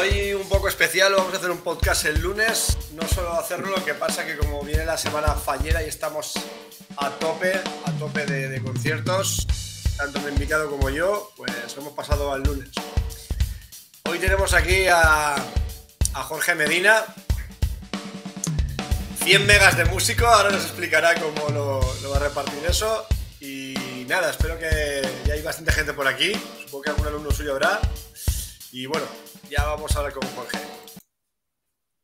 Hoy un poco especial, vamos a hacer un podcast el lunes. No solo hacerlo, lo que pasa que como viene la semana fallera y estamos a tope, a tope de, conciertos, tanto mi invitado como yo, pues hemos pasado al lunes. Hoy tenemos aquí a, Jorge Medina, 100 megas de músico, ahora nos explicará cómo lo, lo va a repartir eso. Y nada, espero que ya hay bastante gente por aquí, supongo que algún alumno suyo habrá. Y bueno, ya vamos a hablar con Jorge.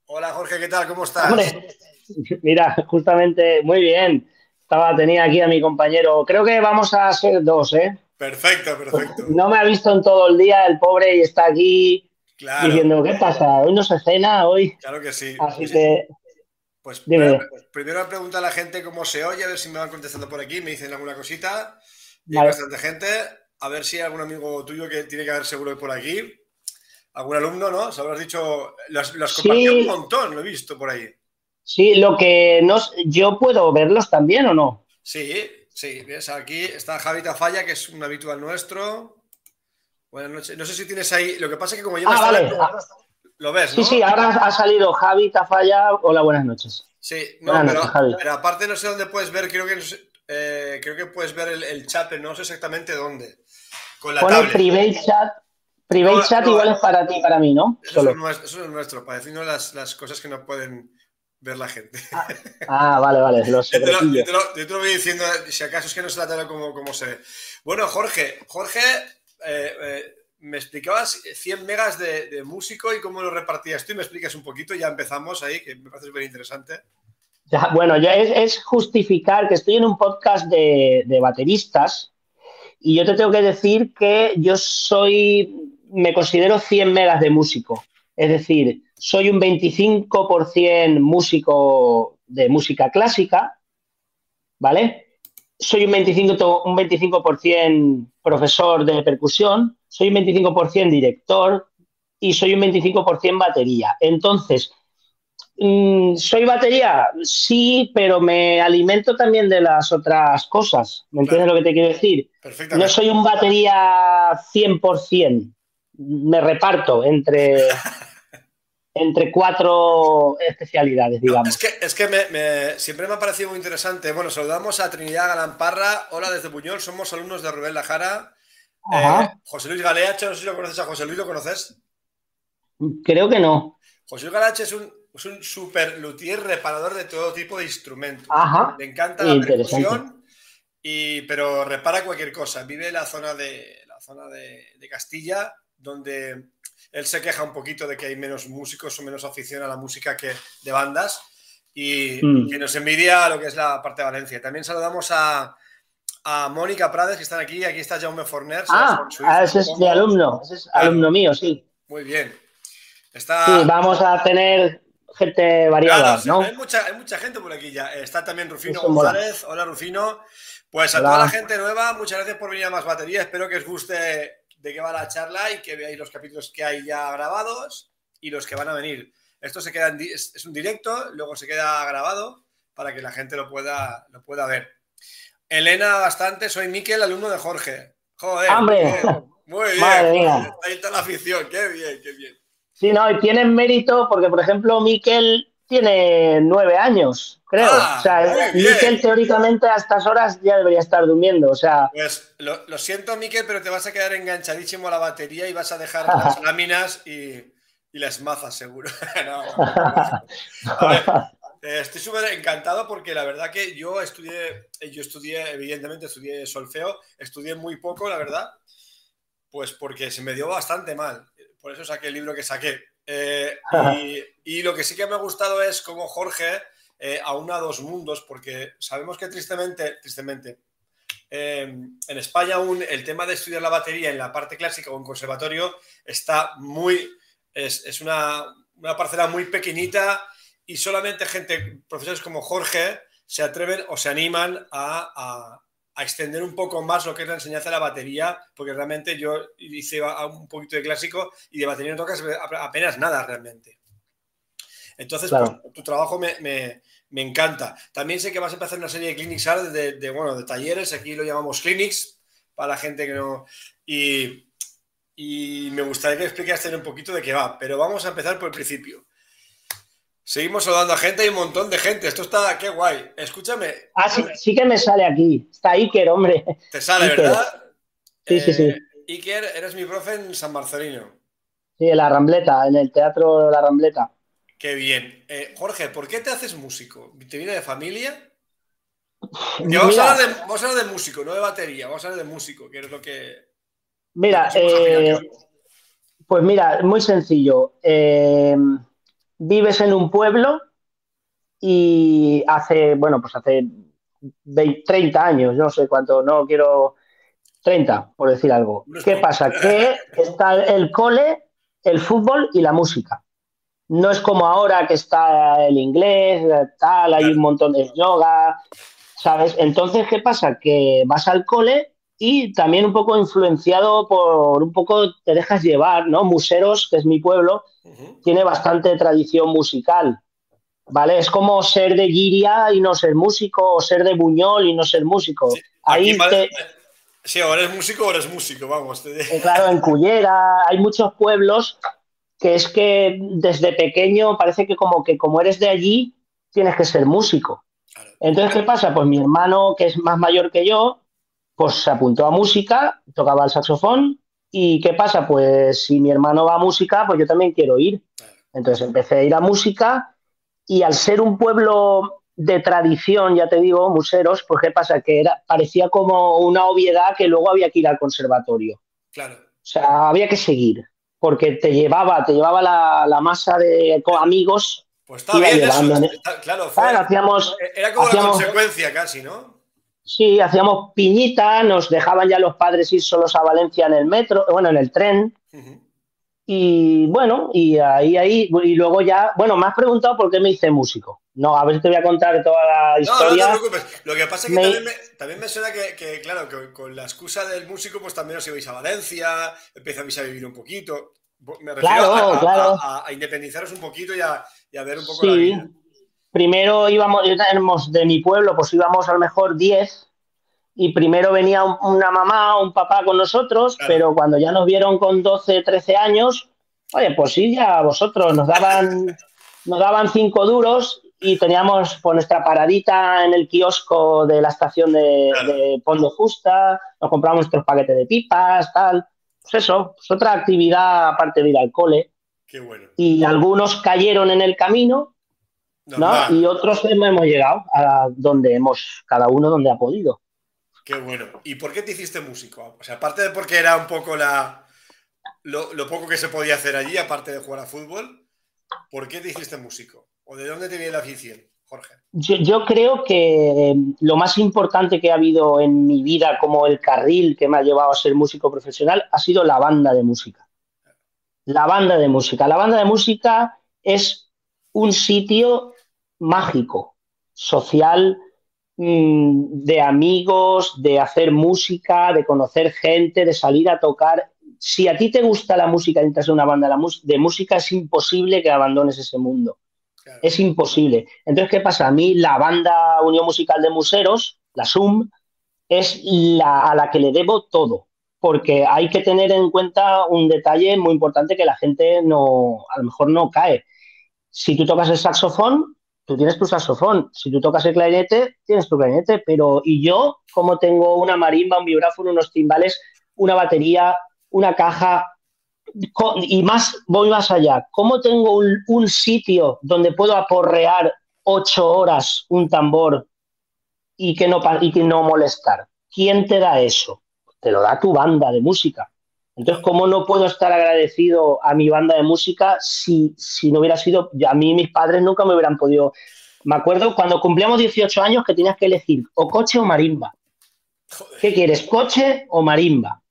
Hola Jorge, ¿qué tal? ¿Cómo estás? mira, justamente muy bien. Estaba, tenía aquí a mi compañero. Creo que vamos a ser dos, ¿eh? Perfecto, perfecto. No me ha visto en todo el día el pobre y está aquí diciendo, ¿qué pasa? ¿Hoy no se cena? ¿Hoy? Claro que sí. Así que... Pues primero, primero pregunta a la gente cómo se oye, a ver si me van contestando por aquí, me dicen alguna cosita. Y hay bastante gente. A ver si hay algún amigo tuyo que tiene que haber seguro por aquí algún alumno, ¿no? Se habrás dicho, las, las un montón, lo he visto por ahí. Sí, lo que no, yo puedo verlos también o no. Sí, sí, ves, aquí está Javi Tafalla, que es un habitual nuestro. Buenas noches. No sé si tienes ahí, lo que pasa es que como yo ah, vale. lo ves, ¿no? Sí, sí, ahora ha salido Javi Tafalla. Hola, buenas noches. Sí, no, pero, aparte no sé dónde puedes ver, creo que, eh, creo que puedes ver el, chat, pero no sé exactamente dónde. Con la Pone private chat Private chat igual es para ti, para mí, ¿no? Eso, Es, nuestro, eso es nuestro, para decirnos las, las, cosas que no pueden ver la gente. Ah, ah vale, vale. Los yo, te lo, yo, te lo, voy diciendo, si acaso es que no se la tela como, como se ve. Bueno, Jorge, Jorge, eh, eh, me explicabas 100 megas de, de, músico y cómo lo repartías tú y me explicas un poquito, ya empezamos ahí, que me parece súper interesante. Ya, bueno, ya es, es, justificar que estoy en un podcast de, de bateristas y yo te tengo que decir que yo soy me considero 100 megas de músico. Es decir, soy un 25% músico de música clásica, ¿vale? Soy un 25%, un 25 profesor de percusión, soy un 25% director y soy un 25% batería. Entonces, mm, ¿soy batería? Sí, pero me alimento también de las otras cosas. ¿Me entiendes lo que te quiero decir? No soy un batería 100% me reparto entre, entre cuatro especialidades, digamos. es que, siempre me ha parecido muy interesante. Bueno, saludamos a Trinidad Galamparra. Hola desde Buñol, somos alumnos de Rubén Lajara. Eh, José Luis Galeacho, no sé si lo conoces a José Luis, ¿lo conoces? Creo que no. José Luis Galeacho es un, es un super luthier reparador de todo tipo de instrumentos. Ajá. Le encanta la percusión, y, pero repara cualquier cosa. Vive en la zona de, la zona de, de Castilla donde él se queja un poquito de que hay menos músicos o menos afición a la música que de bandas y mm. que nos envidia lo que es la parte de Valencia. También saludamos a, Mónica Prades, que están aquí. Aquí está Jaume Forner. Ah, ah, ese es mi alumno, ese es alumno mío, sí. Muy bien. Está... Sí, vamos a tener gente variada, ¿no? Hay mucha, hay mucha, gente por aquí ya. Está también Rufino González. Hola, Rufino. Pues a toda la gente nueva, muchas gracias por venir a Más Batería. Espero que os guste de qué va la charla y que veáis los capítulos que hay ya grabados y los que van a venir. Esto se queda es, un directo, luego se queda grabado para que la gente lo pueda, lo pueda ver. Elena, bastante, soy Miquel, alumno de Jorge. Joder, muy bien. Ahí está la afición, qué bien, qué bien. Sí, no, y tienen mérito porque, por ejemplo, Miquel tiene nueve años, creo. Ah, o sea, Miquel teóricamente a estas horas ya debería estar durmiendo. O sea. Pues lo, siento, Miquel, pero te vas a quedar enganchadísimo a la batería y vas a dejar las láminas y, las mazas, seguro. Eh, estoy súper encantado porque la verdad que yo estudié, yo estudié, evidentemente estudié solfeo, estudié muy poco, la verdad, pues porque se me dio bastante mal. Por eso saqué el libro que saqué. Eh, y, lo que sí que me ha gustado es como Jorge eh, aúna dos mundos, porque sabemos que tristemente, tristemente, em, en España aún el tema de estudiar la batería en la parte clásica o en conservatorio está muy, es, una, parcela muy pequeñita y solamente gente, profesores como Jorge, se atreven o se animan a, a extender un poco más lo que es la enseñanza de la batería, porque realmente yo hice un poquito de clásico y de batería no tocas apenas nada realmente. Entonces, pues, tu trabajo me, encanta. También sé que vas a empezar una serie de clinics de, bueno, de talleres, aquí lo llamamos clinics, para la gente que no... Y, y me gustaría que explicaste un poquito de qué va, pero vamos a empezar por el principio. Seguimos saludando a gente, hay un montón de gente. Esto está, qué guay. Escúchame. Ah, sí, sí que me sale aquí. Está Iker, hombre. Te sale, ¿verdad? Sí, sí, sí. Eh, Iker, eres mi profe en San Marcelino. Sí, en la Rambleta, en el Teatro la Rambleta. Qué bien. Eh, Jorge, ¿por qué te haces músico? ¿Te viene de familia? vamos, a hablar de, vamos, a hablar de, músico, no de batería, vamos a hablar de músico, que es lo que... Mira, eh, pues mira, muy sencillo. Eh, vives en un pueblo y hace, bueno, pues hace 20, 30 años, no sé cuánto, no quiero 30, por decir algo. ¿Qué pasa? Que está el cole, el fútbol y la música. No es como ahora que está el inglés, tal, hay un montón de yoga, ¿sabes? Entonces, ¿qué pasa? Que vas al cole y también un poco influenciado por un poco te dejas llevar, ¿no? Museros, que es mi pueblo, tiene bastante tradición musical, ¿vale? Es como ser de Giria y no ser músico, o ser de Buñol y no ser músico. Sí, Ahí te... sí o eres músico o eres músico, vamos. Te... Claro, en Cullera hay muchos pueblos que es que desde pequeño parece que como que como eres de allí tienes que ser músico. Entonces, ¿qué pasa? Pues mi hermano, que es más mayor que yo, pues se apuntó a música, tocaba el saxofón y ¿qué pasa? Pues si mi hermano va a música, pues yo también quiero ir. Entonces empecé a ir a música y al ser un pueblo de tradición, ya te digo, museros, pues ¿qué pasa? Que era, parecía como una obviedad que luego había que ir al conservatorio. Claro. O sea, había que seguir, porque te llevaba, te llevaba la, la masa de amigos. Pues está bien llevando, eso, está, claro, fue, claro, hacíamos, era como hacíamos, la consecuencia casi, ¿no? Sí, hacíamos piñita, nos dejaban ya los padres ir solos a Valencia en el metro, bueno, en el tren. Uh -huh. Y bueno, y ahí, ahí, y luego ya, bueno, me has preguntado por qué me hice músico. No, a ver si te voy a contar toda la historia. No, no te preocupes. Lo que pasa es que me... También, me, también, me, suena que, que claro, que con la excusa del músico, pues también os ibais a Valencia, empezáis a vivir un poquito. Me refiero claro, a, claro. A, a, a, independizaros un poquito y a, y a ver un poco sí. la vida. Primero íbamos, éramos de mi pueblo, pues íbamos a lo mejor 10 y primero venía un, una mamá o un papá con nosotros, claro. pero cuando ya nos vieron con 12, 13 años, oye, pues sí, ya vosotros nos daban, nos daban cinco duros y teníamos pues, nuestra paradita en el kiosco de la estación de, claro. de Pondo Justa, nos compramos nuestros paquetes de pipas, tal. Pues eso, pues otra actividad aparte de ir al cole. Qué bueno. Y algunos cayeron en el camino, ¿no? Y otros hemos llegado a donde hemos, cada uno donde ha podido. Qué bueno. ¿Y por qué te hiciste músico? O sea, aparte de porque era un poco la. Lo, lo, poco que se podía hacer allí, aparte de jugar a fútbol, ¿por qué te hiciste músico? ¿O de dónde te viene la afición, Jorge? Yo, yo creo que lo más importante que ha habido en mi vida, como el carril que me ha llevado a ser músico profesional, ha sido la banda de música. La banda de música. La banda de música es un sitio mágico, social, Mm, de amigos, de hacer música, de conocer gente, de salir a tocar. Si a ti te gusta la música y entras en una banda de música, es imposible que abandones ese mundo. Claro. Es imposible. Entonces, ¿qué pasa? A mí la banda Unión Musical de Museros, la SUM, es la a la que le debo todo. Porque hay que tener en cuenta un detalle muy importante que la gente no, a lo mejor no cae. Si tú tocas el saxofón, tú tienes tu saxofón, si tú tocas el clarinete, tienes tu clarinete, pero ¿y yo cómo tengo una marimba, un vibráfono, unos timbales, una batería, una caja? Y más, voy más allá, ¿cómo tengo un, un sitio donde puedo aporrear ocho horas un tambor y que, no, y que no molestar? ¿Quién te da eso? Te lo da tu banda de música. Entonces, ¿cómo no puedo estar agradecido a mi banda de música si, si no hubiera sido, a mí mis padres nunca me hubieran podido... Me acuerdo cuando cumplíamos 18 años que tenías que elegir o coche o marimba. Joder. ¿Qué quieres, coche o marimba?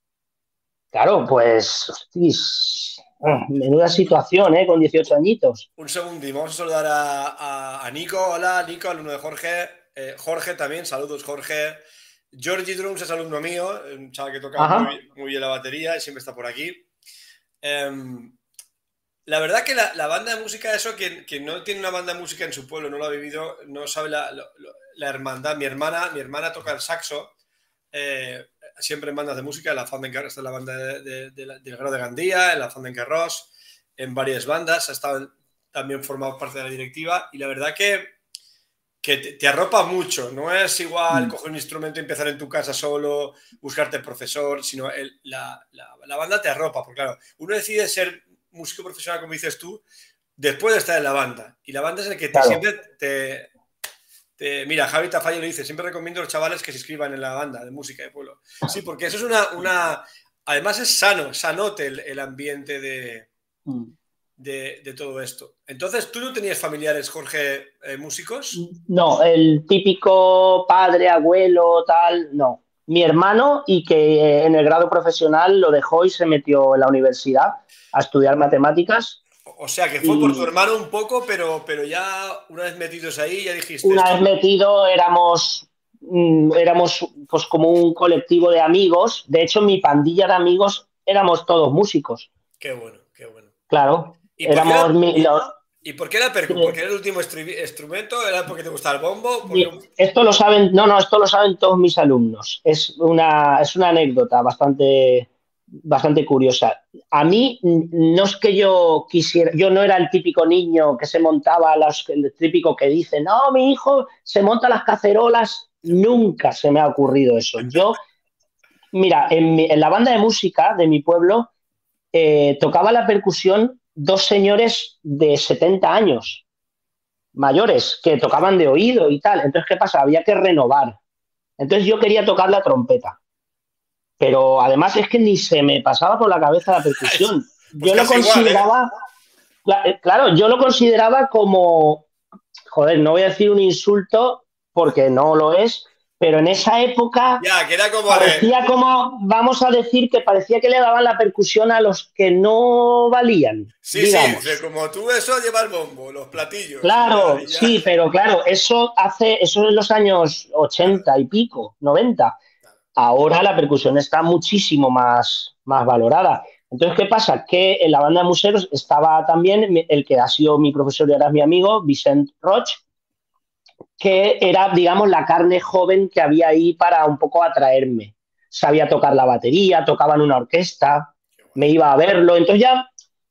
Claro, pues, hostis, oh, menuda situación, ¿eh? Con 18 añitos. Un segundo, y vamos a saludar a, a, a Nico. Hola, Nico, alumno de Jorge. Eh, Jorge también, saludos, Jorge. Georgie Drums es alumno mío, un chaval que toca muy, muy, bien la batería y siempre está por aquí. Um, la verdad que la, la, banda de música, eso, que, que, no tiene una banda de música en su pueblo, no lo ha vivido, no sabe la, la, la hermandad. Mi hermana, mi hermana toca el saxo. Eh, siempre en bandas de música, en la Fonden está en la banda de, del grado de Gandía, en la Fonden Carros, en varias bandas, ha estado también formado parte de la directiva y la verdad que, que te, arropa mucho, no es igual mm. coger un instrumento y empezar en tu casa solo, buscarte profesor, sino la, la, banda te arropa, porque claro, uno decide ser músico profesional, como dices tú, después de estar en la banda. Y la banda es el que te, siempre te, Mira, Javi Tafalla lo dice, siempre recomiendo a los chavales que se inscriban en la banda de música de pueblo. Sí, porque eso es una... una además es sano, sanote el, ambiente mm. De, de, todo esto. Entonces, ¿tú no tenías familiares, Jorge, eh, músicos? No, el típico padre, abuelo, tal, no. Mi hermano y que eh, en el grado profesional lo dejó y se metió en la universidad a estudiar matemáticas o sea, que fue por tu hermano un poco, pero, pero ya una vez metidos ahí, ya dijiste. Una vez metido, éramos, mm, éramos pues como un colectivo de amigos. De hecho, mi pandilla de amigos éramos todos músicos. Qué bueno, qué bueno. Claro. ¿Y éramos ¿Y por qué era percu? ¿Porque era el último instrumento? ¿Era porque te gustaba el bombo? Esto lo saben, no, no, esto lo saben todos mis alumnos. Es una, es una anécdota bastante bastante curiosa. A mí no es que yo quisiera, yo no era el típico niño que se montaba, los, el típico que dice, no, mi hijo se monta las cacerolas, nunca se me ha ocurrido eso. Yo, mira, en, la banda de música de mi pueblo eh, tocaba la percusión dos señores de 70 años, mayores, que tocaban de oído y tal. Entonces, ¿qué pasa? Había que renovar. Entonces yo quería tocar la trompeta pero además es que ni se me pasaba por la cabeza la percusión. Pues yo lo consideraba, ¿eh? claro, yo lo consideraba como, joder, no voy a decir un insulto porque no lo es, pero en esa época ya, que era como parecía como, vamos a decir que parecía que le daban la percusión a los que no valían. Sí, sí, como tú eso lleva el bombo, los platillos. Claro, sí, pero claro, eso hace, eso en los años 80 y pico, 90. Ahora la percusión está muchísimo más, más valorada. Entonces, ¿qué pasa? Que en la banda de museos estaba también el que ha sido mi profesor y ahora es mi amigo, Vicent Roch, que era, digamos, la carne joven que había ahí para un poco atraerme. Sabía tocar la batería, tocaba en una orquesta, me iba a verlo. Entonces ya,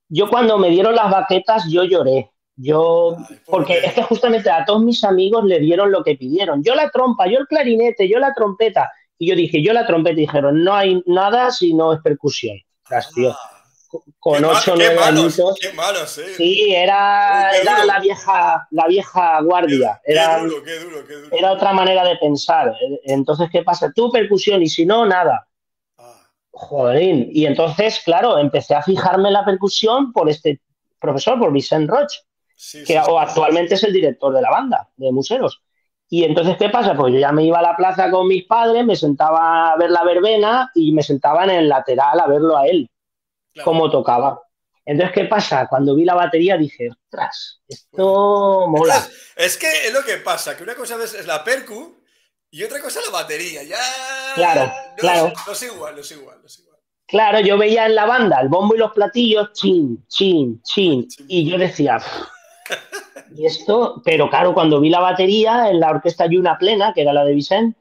yo cuando me dieron las baquetas, yo lloré. Yo, porque es que justamente a todos mis amigos le dieron lo que pidieron. Yo la trompa, yo el clarinete, yo la trompeta. Y yo dije, yo la trompeta, dijeron, no hay nada si no es percusión. tío. Con ocho o nueve añitos. Qué malo, sí. Sí, era, era la vieja, la vieja guardia. Era, qué duro, qué duro, qué duro. era otra manera de pensar. Entonces, ¿qué pasa? Tú percusión y si no, nada. Ah. Joder. Y entonces, claro, empecé a fijarme en la percusión por este profesor, por Vicent Roch, que actualmente es el director de la banda de museos. Y entonces, ¿qué pasa? Pues yo ya me iba a la plaza con mis padres, me sentaba a ver la verbena y me sentaba en el lateral a verlo a él, cómo tocaba. Entonces, ¿qué pasa? Cuando vi la batería dije, ostras, esto mola. Es, que es lo que pasa, que una cosa es la percu y otra cosa es la batería. Ya. Claro, claro. No es igual, no es igual, no es igual. Claro, yo veía en la banda el bombo y los platillos, chin, chin, chin. Y yo decía, y esto, pero claro, cuando vi la batería en la orquesta Yuna Plena, que era la de Vicente,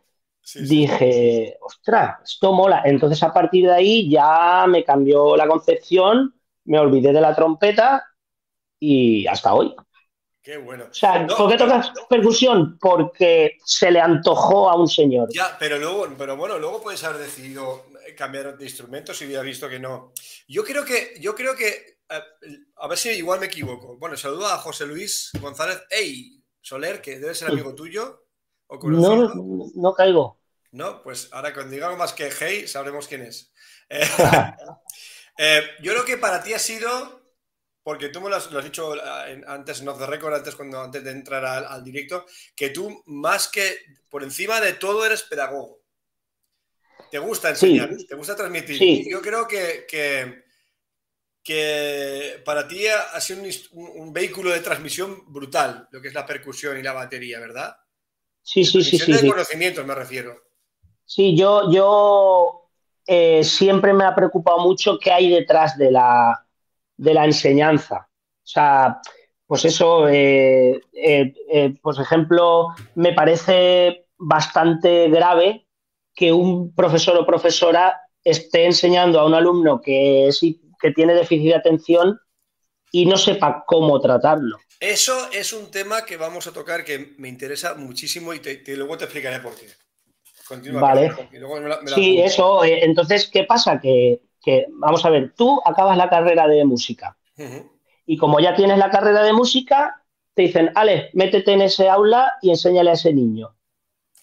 dije, ostras, esto mola. Entonces a partir de ahí ya me cambió la concepción, me olvidé de la trompeta y hasta hoy. Qué bueno. O sea, ¿por qué tocas percusión? Porque se le antojó a un señor. Ya, pero luego, pero bueno, luego puedes haber decidido cambiar de instrumento si hubiera visto que no. Yo creo que, yo creo que a ver si igual me equivoco. Bueno, saludo a José Luis González Ey Soler, que debe ser amigo tuyo. O no, no caigo. No, pues ahora cuando digamos más que Hey, sabremos quién es. Eh, eh, yo creo que para ti ha sido, porque tú me lo has, dicho eh, antes, no de récord, antes, cuando, antes de entrar al, directo, que tú más que por encima de todo eres pedagogo. Te gusta enseñar, te gusta transmitir. Yo creo que, que que para ti ha sido un, vehículo de transmisión brutal, lo que es la percusión y la batería, ¿verdad? Sí, sí, sí, sí. De conocimientos me refiero. Sí, yo, yo eh, siempre me ha preocupado mucho qué hay detrás de la, de la enseñanza. O sea, pues eso, eh, eh, por ejemplo, me parece bastante grave que un profesor o profesora esté enseñando a un alumno que, es, que tiene déficit de atención y no sepa cómo tratarlo. Eso es un tema que vamos a tocar que me interesa muchísimo y luego te explicaré por qué. Continúa. Vale. sí, eso. Eh, entonces, ¿qué pasa? Que, vamos a ver, tú acabas la carrera de música y como ya tienes la carrera de música, te dicen, Ale, métete en ese aula y enséñale a ese niño.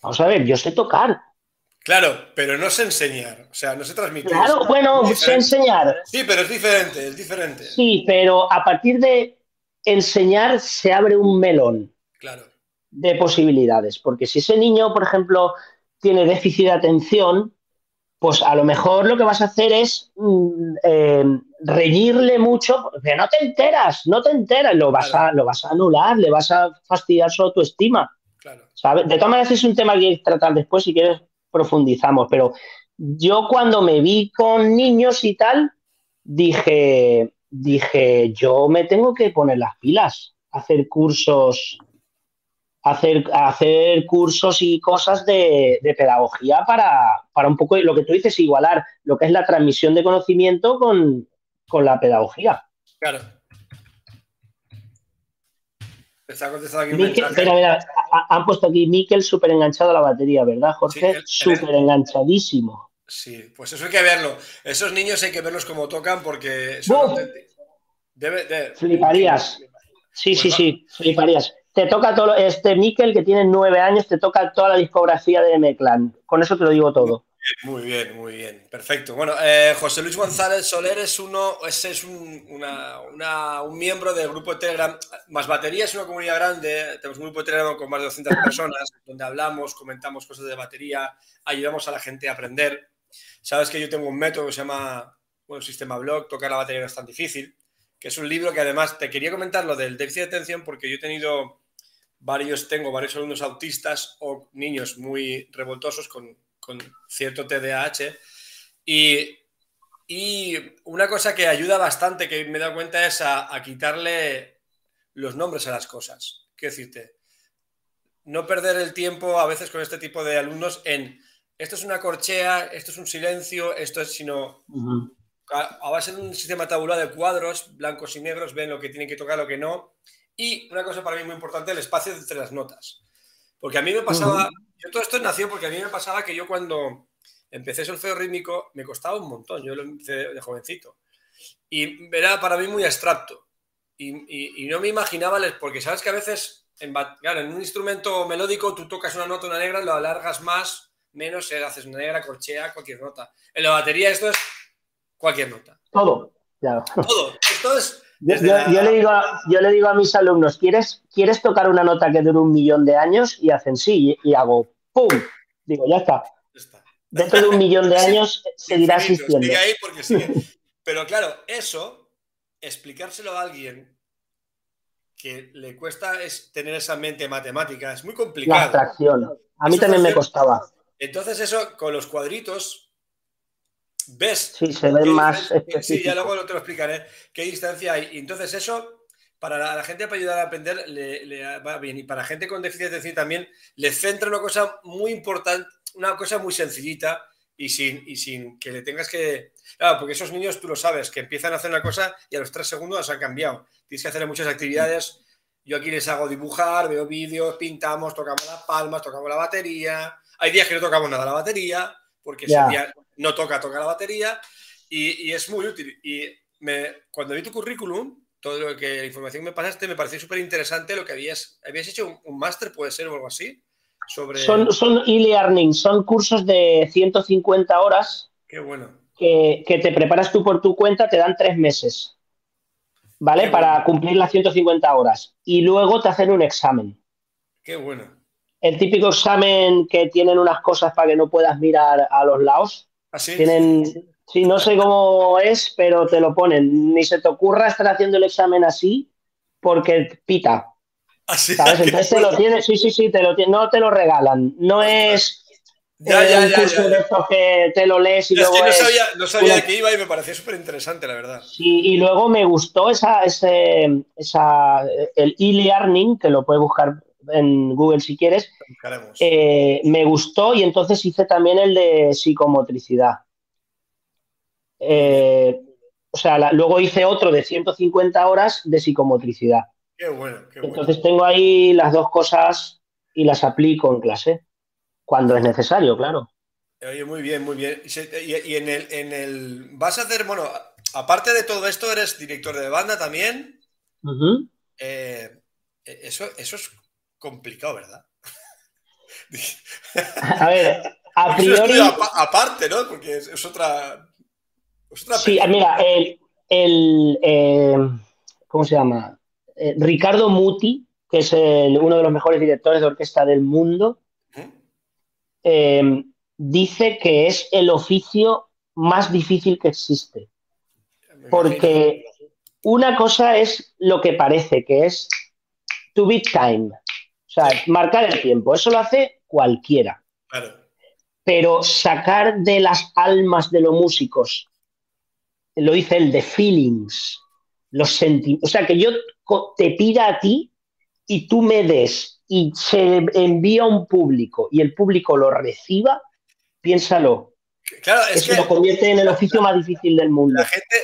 Vamos a ver, yo sé tocar. Claro, pero no sé enseñar, o sea, no sé transmitir. Claro, bueno, sé enseñar. Sí, pero es diferente, es diferente. Sí, pero a partir de enseñar se abre un melón claro. de posibilidades, porque si ese niño, por ejemplo, tiene déficit de atención, pues a lo mejor lo que vas a hacer es mm, eh, reñirle mucho, porque no te enteras, no te enteras, lo vas, a, lo vas a anular, le vas a fastidiar su autoestima. Claro. De todas maneras es un tema que hay que tratar después, si quieres profundizamos, pero yo cuando me vi con niños y tal, dije, dije, yo me tengo que poner las pilas, hacer cursos, hacer, hacer cursos y cosas de, pedagogía para, para, un poco lo que tú dices, igualar lo que es la transmisión de conocimiento con, con la pedagogía. Claro. han puesto aquí Miquel súper enganchado a la batería, ¿verdad, Jorge? súper enganchadísimo. Sí, pues eso hay que verlo. Esos niños hay que verlos como tocan porque... Fliparías. Sí, sí, pues sí, fliparías. Te toca todo, este Miquel que tiene nueve años, te toca toda la discografía de M-Clan. Con eso te lo digo todo. Muy bien, muy bien, perfecto. Bueno, eh, José Luis González Soler es uno, ese es un, un, miembro del grupo de Telegram. Más Batería es una comunidad grande, tenemos un grupo de Telegram con más de 200 personas, donde hablamos, comentamos cosas de batería, ayudamos a la gente a aprender. Sabes que yo tengo un método que se llama, Sistema Blog, tocar la batería no es tan difícil, que es un libro que además te quería comentar lo del déficit de atención porque yo he tenido varios, tengo varios alumnos autistas o niños muy revoltosos con con cierto TDAH. Y, y, una cosa que ayuda bastante, que me he dado cuenta, es a, quitarle los nombres a las cosas. Quiero decirte, no perder el tiempo a veces con este tipo de alumnos en esto es una corchea, esto es un silencio, esto es sino... A base de un sistema tabular de cuadros, blancos y negros, ven lo que tienen que tocar, lo que no. Y una cosa para mí muy importante, el espacio entre las notas. Porque a mí me pasaba, yo todo esto nació porque a mí me pasaba que yo cuando empecé solfeo rítmico me costaba un montón, yo lo empecé de jovencito. Y era para mí muy abstracto. Y, no me imaginaba, porque sabes que a veces, en, claro, en un instrumento melódico tú tocas una nota, una negra, lo alargas más, menos, eh, haces una negra, corchea, cualquier nota. En la batería esto es cualquier nota. Todo, claro. Todo. Esto es yo, le digo a, yo le digo a mis alumnos, ¿quieres, ¿quieres tocar una nota que dure un millón de años? Y hacen sí, y, hago ¡pum! Digo, ya está. Dentro de un millón de años seguirá existiendo. Pero claro, eso, explicárselo a alguien que le cuesta es tener esa mente matemática, es muy complicado. La abstracción. A mí también me costaba. Entonces eso, con los cuadritos, ves. Sí, se ve más. Sí, ya luego te lo explicaré qué distancia hay. Y entonces, eso para la, gente para ayudar a aprender le, va bien. Y para gente con déficit de atención también le centra una cosa muy importante, una cosa muy sencillita y sin, y sin que le tengas que. Claro, porque esos niños tú lo sabes, que empiezan a hacer una cosa y a los tres segundos se han cambiado. Tienes que hacer muchas actividades. Yo aquí les hago dibujar, veo vídeos, pintamos, tocamos las palmas, tocamos la batería. Hay días que no tocamos nada la batería, porque ese día no toca, toca la batería y, es muy útil. Y me, cuando vi tu currículum, todo lo que la información me pasaste, me pareció súper interesante lo que habías, habías hecho un, máster, puede ser o algo así. Sobre... Son, son e-learning, son cursos de 150 horas. Qué bueno. Que, te preparas tú por tu cuenta, te dan tres meses. ¿Vale? Para cumplir las 150 horas. Y luego te hacen un examen. Qué bueno. El típico examen que tienen unas cosas para que no puedas mirar a los lados. ¿Así? ¿Ah, Tienen, sí, no sé cómo es, pero te lo ponen. Ni se te ocurra estar haciendo el examen así porque pita. ¿Así? ¿Sabes? Entonces te lo tienes, sí, sí, sí, te lo no te lo regalan. No es ya, eh, ya, un curso de estos que te lo lees y es luego. Que no, sabía, no sabía de qué iba y me pareció súper interesante, la verdad. Sí, y luego me gustó esa, ese, esa, el e-learning, que lo puedes buscar en Google si quieres. Eh, me gustó y entonces hice también el de psicomotricidad. Eh, o sea, luego hice otro de 150 horas de psicomotricidad. Qué bueno, qué bueno. Entonces tengo ahí las dos cosas y las aplico en clase, cuando es necesario, claro. Oye, muy bien, muy bien. Y, en, el, en el. Vas a hacer, bueno, aparte de todo esto, eres director de banda también. Eh, eso, eso es complicado, ¿verdad? A ver, a priori. aparte, ¿no? Porque es, otra. sí, mira, el. Eh, ¿Cómo se llama? Eh, Ricardo Muti, que es uno de los mejores directores de orquesta del mundo, dice que es el oficio más difícil que existe. Porque una cosa es lo que parece, que es to beat time. O sea, marcar el tiempo. Eso lo hace cualquiera. Pero sacar de las almas de los músicos, lo dice el de feelings, los sentimientos. O sea, que yo te pida a ti y tú me des y se envía a un público y el público lo reciba, piénsalo. Claro, es que lo convierte en el oficio más difícil del mundo. La gente,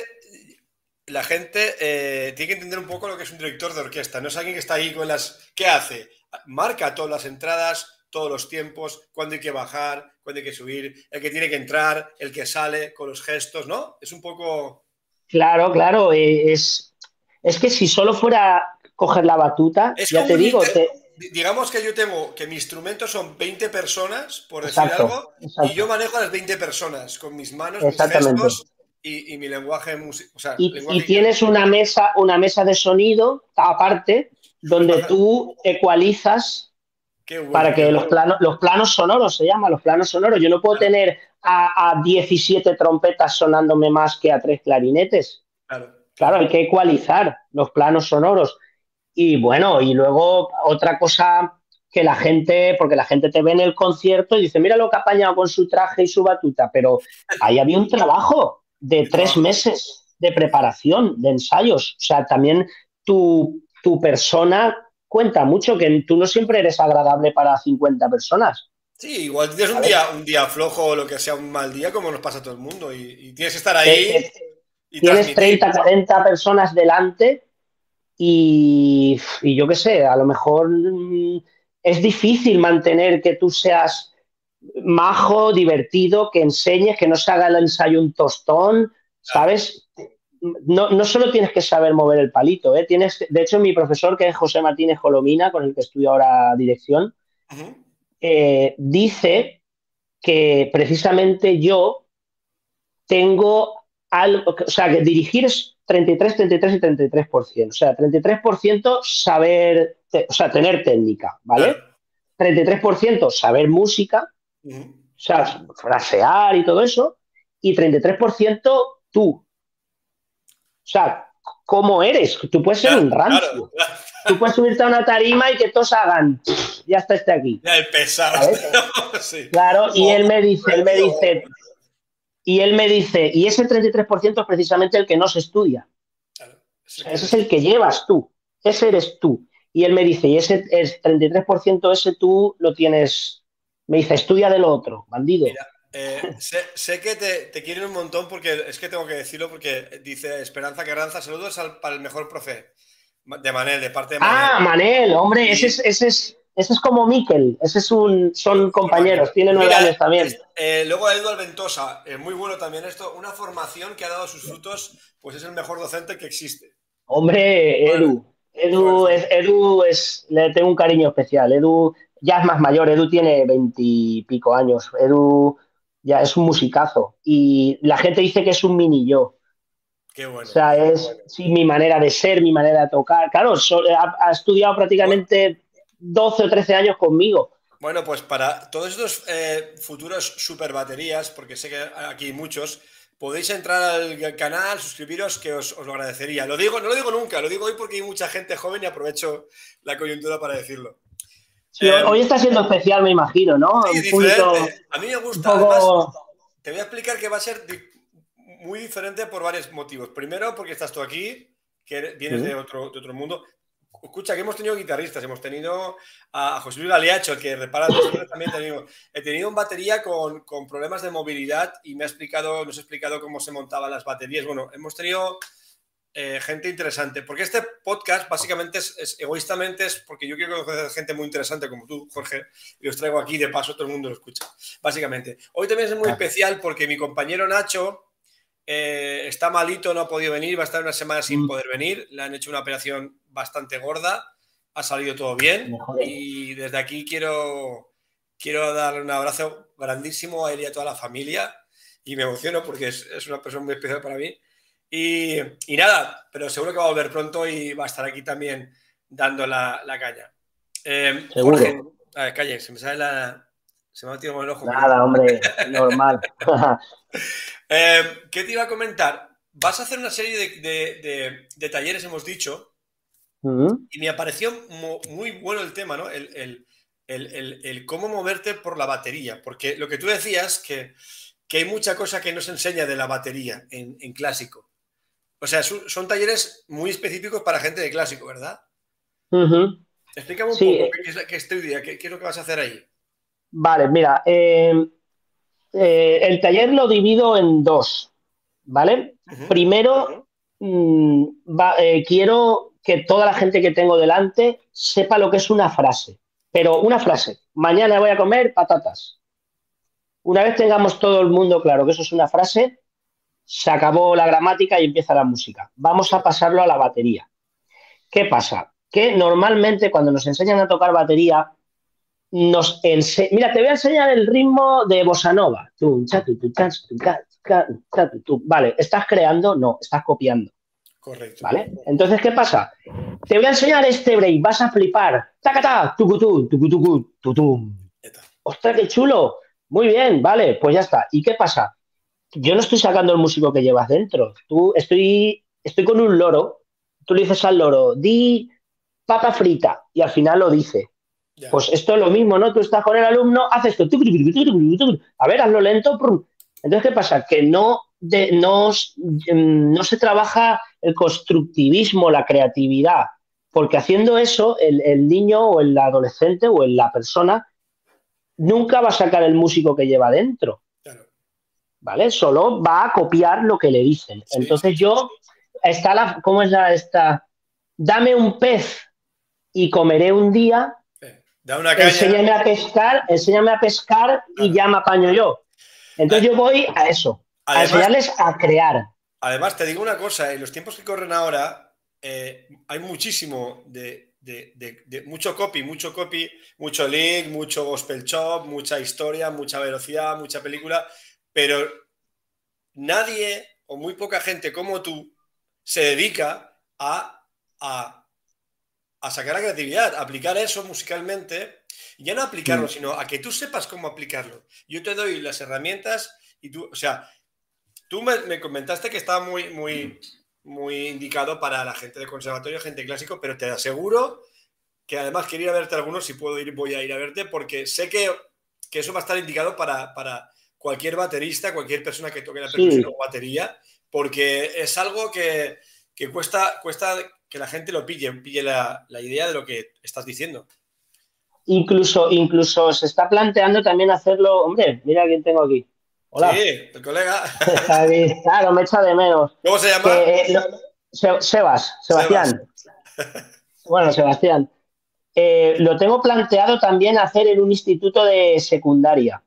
la gente eh, tiene que entender un poco lo que es un director de orquesta. No es alguien que está ahí con las. ¿Qué hace? Marca todas las entradas, todos los tiempos, cuándo hay que bajar, cuándo hay que subir, el que tiene que entrar, el que sale con los gestos, ¿no? Es un poco. Claro, claro. Eh, es, es que si solo fuera coger la batuta, ya te digo. Te digamos que yo tengo que mi instrumento son 20 personas, por decir algo, y yo manejo a las 20 personas con mis manos, mis gestos y, mi lenguaje músico. y, tienes una mesa, una mesa de sonido aparte donde tú ecualizas para que los planos, los planos sonoros se llaman, los planos sonoros. Yo no puedo tener a, a, 17 trompetas sonándome más que a tres clarinetes. Claro. claro, hay que ecualizar los planos sonoros. Y bueno, y luego otra cosa que la gente, porque la gente te ve en el concierto y dice, mira lo que ha apañado con su traje y su batuta, pero ahí había un trabajo de tres meses de preparación, de ensayos. O sea, también tu, tu persona cuenta mucho, que tú no siempre eres agradable para 50 personas. Sí, igual tienes un día, un día flojo o lo que sea, un mal día, como nos pasa a todo el mundo, y, tienes que estar ahí. y tienes 30, 40 personas delante y, yo qué sé, a lo mejor mm, es difícil mantener que tú seas majo, divertido, que enseñes, que no se haga el ensayo un tostón, ¿sabes? No, no solo tienes que saber mover el palito, ¿eh? Tienes, de hecho, mi profesor, que es José Martínez Jolomina, con el que estudio ahora dirección, eh, dice que precisamente yo tengo algo, o sea, que dirigir es 33, 33 y 33%. O sea, 33% saber, o sea, tener técnica, ¿vale? 33% saber música, o sea, frasear y todo eso, y 33% tú. O sea, ¿cómo eres? Tú puedes ser un rancio. Tú puedes subirte a una tarima y que todos hagan, ya está este aquí. Ya el pesado. Claro, y él me dice, él me dice, y él me dice, y ese 33% es precisamente el que no se estudia. ese es el que llevas tú, ese eres tú. Y él me dice, y ese el 33% ese tú lo tienes, me dice, estudia de lo otro, bandido. Eh, sé, que te, quieren un montón porque es que tengo que decirlo porque dice Esperanza Carranza, saludos al, para el mejor profe de Manel, de parte de Manel. Ah, Manel, hombre, ese es, ese es ese es como Miquel, ese es un, son compañeros, tienen nueve años también. Eh, luego Eduardo Ventosa, eh, muy bueno también esto, una formación que ha dado sus frutos, pues es el mejor docente que existe. Hombre, Edu, Edu, es, Edu es, le tengo un cariño especial, Edu ya es más mayor, Edu tiene veintipico años, Edu ya es un musicazo y la gente dice que es un mini yo. Qué bueno. O sea, es mi manera de ser, mi manera de tocar. Claro, ha, estudiado prácticamente 12 o 13 años conmigo. Bueno, pues para todos estos eh, futuros super baterías, porque sé que aquí hay muchos, podéis entrar al canal, suscribiros, que os, lo agradecería. Lo digo, no lo digo nunca, lo digo hoy porque hay mucha gente joven y aprovecho la coyuntura para decirlo. Eh, hoy está siendo especial, me imagino, ¿no? A mí me gusta. Además, te voy a explicar que va a ser muy diferente por varios motivos. Primero, porque estás tú aquí, que vienes de, otro, de otro mundo escucha, que hemos tenido guitarristas, hemos tenido a José Luis Galeacho, el que repara los también tenido, he tenido un batería con, problemas de movilidad y me ha explicado, nos ha explicado cómo se montaban las baterías. Bueno, hemos tenido eh, gente interesante, porque este podcast básicamente es, egoístamente es porque yo quiero conocer gente muy interesante como tú, Jorge, y os traigo aquí de paso, todo el mundo lo escucha, básicamente. Hoy también es muy especial porque mi compañero Nacho eh, está malito, no ha podido venir, va a estar una semana sin mm. poder venir. Le han hecho una operación bastante gorda, ha salido todo bien. Y desde aquí quiero, quiero darle un abrazo grandísimo a él y a toda la familia. Y me emociono porque es, una persona muy especial para mí. Y, nada, pero seguro que va a volver pronto y va a estar aquí también dando la, caña. Eh, Jorge, a ver, calle, se me sale la, se me ha metido con el ojo. Nada, hombre, normal. Eh, ¿Qué te iba a comentar? Vas a hacer una serie de, talleres, hemos dicho, y me apareció muy bueno el tema, ¿no? El, cómo moverte por la batería, porque lo que tú decías, que, que hay mucha cosa que no se enseña de la batería en, clásico. O sea, son, talleres muy específicos para gente de clásico, ¿verdad? Explícame un poco qué es, qué, es qué, es lo que vas a hacer ahí. Vale, mira, eh, eh, el taller lo divido en dos, ¿vale? Primero, mm, eh, quiero que toda la gente que tengo delante sepa lo que es una frase, pero una frase. Mañana voy a comer patatas. Una vez tengamos todo el mundo claro que eso es una frase, se acabó la gramática y empieza la música. Vamos a pasarlo a la batería. ¿Qué pasa? Que normalmente cuando nos enseñan a tocar batería, nos Mira, te voy a enseñar el ritmo de bossa nova. Vale, ¿estás creando? No, estás copiando. Correcto. ¿Vale? Entonces, ¿qué pasa? Te voy a enseñar este break, vas a flipar. ¡Tacata! ¡Ostras, qué chulo! Muy bien, vale, pues ya está. ¿Y qué pasa? Yo no estoy sacando el músico que llevas dentro. Tú estoy, estoy con un loro. Tú le dices al loro, di papa frita, y al final lo dice. Pues esto es lo mismo, ¿no? Tú estás con el alumno, haces esto, a ver, hazlo lento. Entonces, ¿qué pasa? Que no, no, no se trabaja el constructivismo, la creatividad, porque haciendo eso, el, niño o el adolescente o la persona nunca va a sacar el músico que lleva dentro. ¿Vale? Solo va a copiar lo que le dicen. Entonces yo, está la, ¿cómo es la esta? Dame un pez y comeré un día, Enséñame a pescar, enséñame a pescar y ya me apaño yo. Entonces yo voy a eso, a enseñarles a crear. Además, te digo una cosa, en los tiempos que corren ahora eh, hay muchísimo de, mucho copy, mucho copy, mucho link, mucho gospel chop, mucha historia, mucha velocidad, mucha película, pero nadie o muy poca gente como tú se dedica a, a a sacar la creatividad, a aplicar eso musicalmente, y ya no aplicarlo, mm. sino a que tú sepas cómo aplicarlo. Yo te doy las herramientas y tú, o sea, tú me, comentaste que estaba muy, muy, muy indicado para la gente de conservatorio, gente clásico, pero te aseguro que además quiero ir a verte algunos, si puedo ir, voy a ir a verte, porque sé que, eso va a estar indicado para, cualquier baterista, cualquier persona que toque la percusión o batería, porque es algo que, que cuesta, cuesta que la gente lo pille, pille la, idea de lo que estás diciendo. Incluso, incluso se está planteando también hacerlo. Hombre, mira quién tengo aquí. Hola. Sí, el colega. claro, me echa de menos. ¿Cómo se llama? Eh, Sebas, Sebastián. Bueno, Sebastián. Eh, lo tengo planteado también hacer en un instituto de secundaria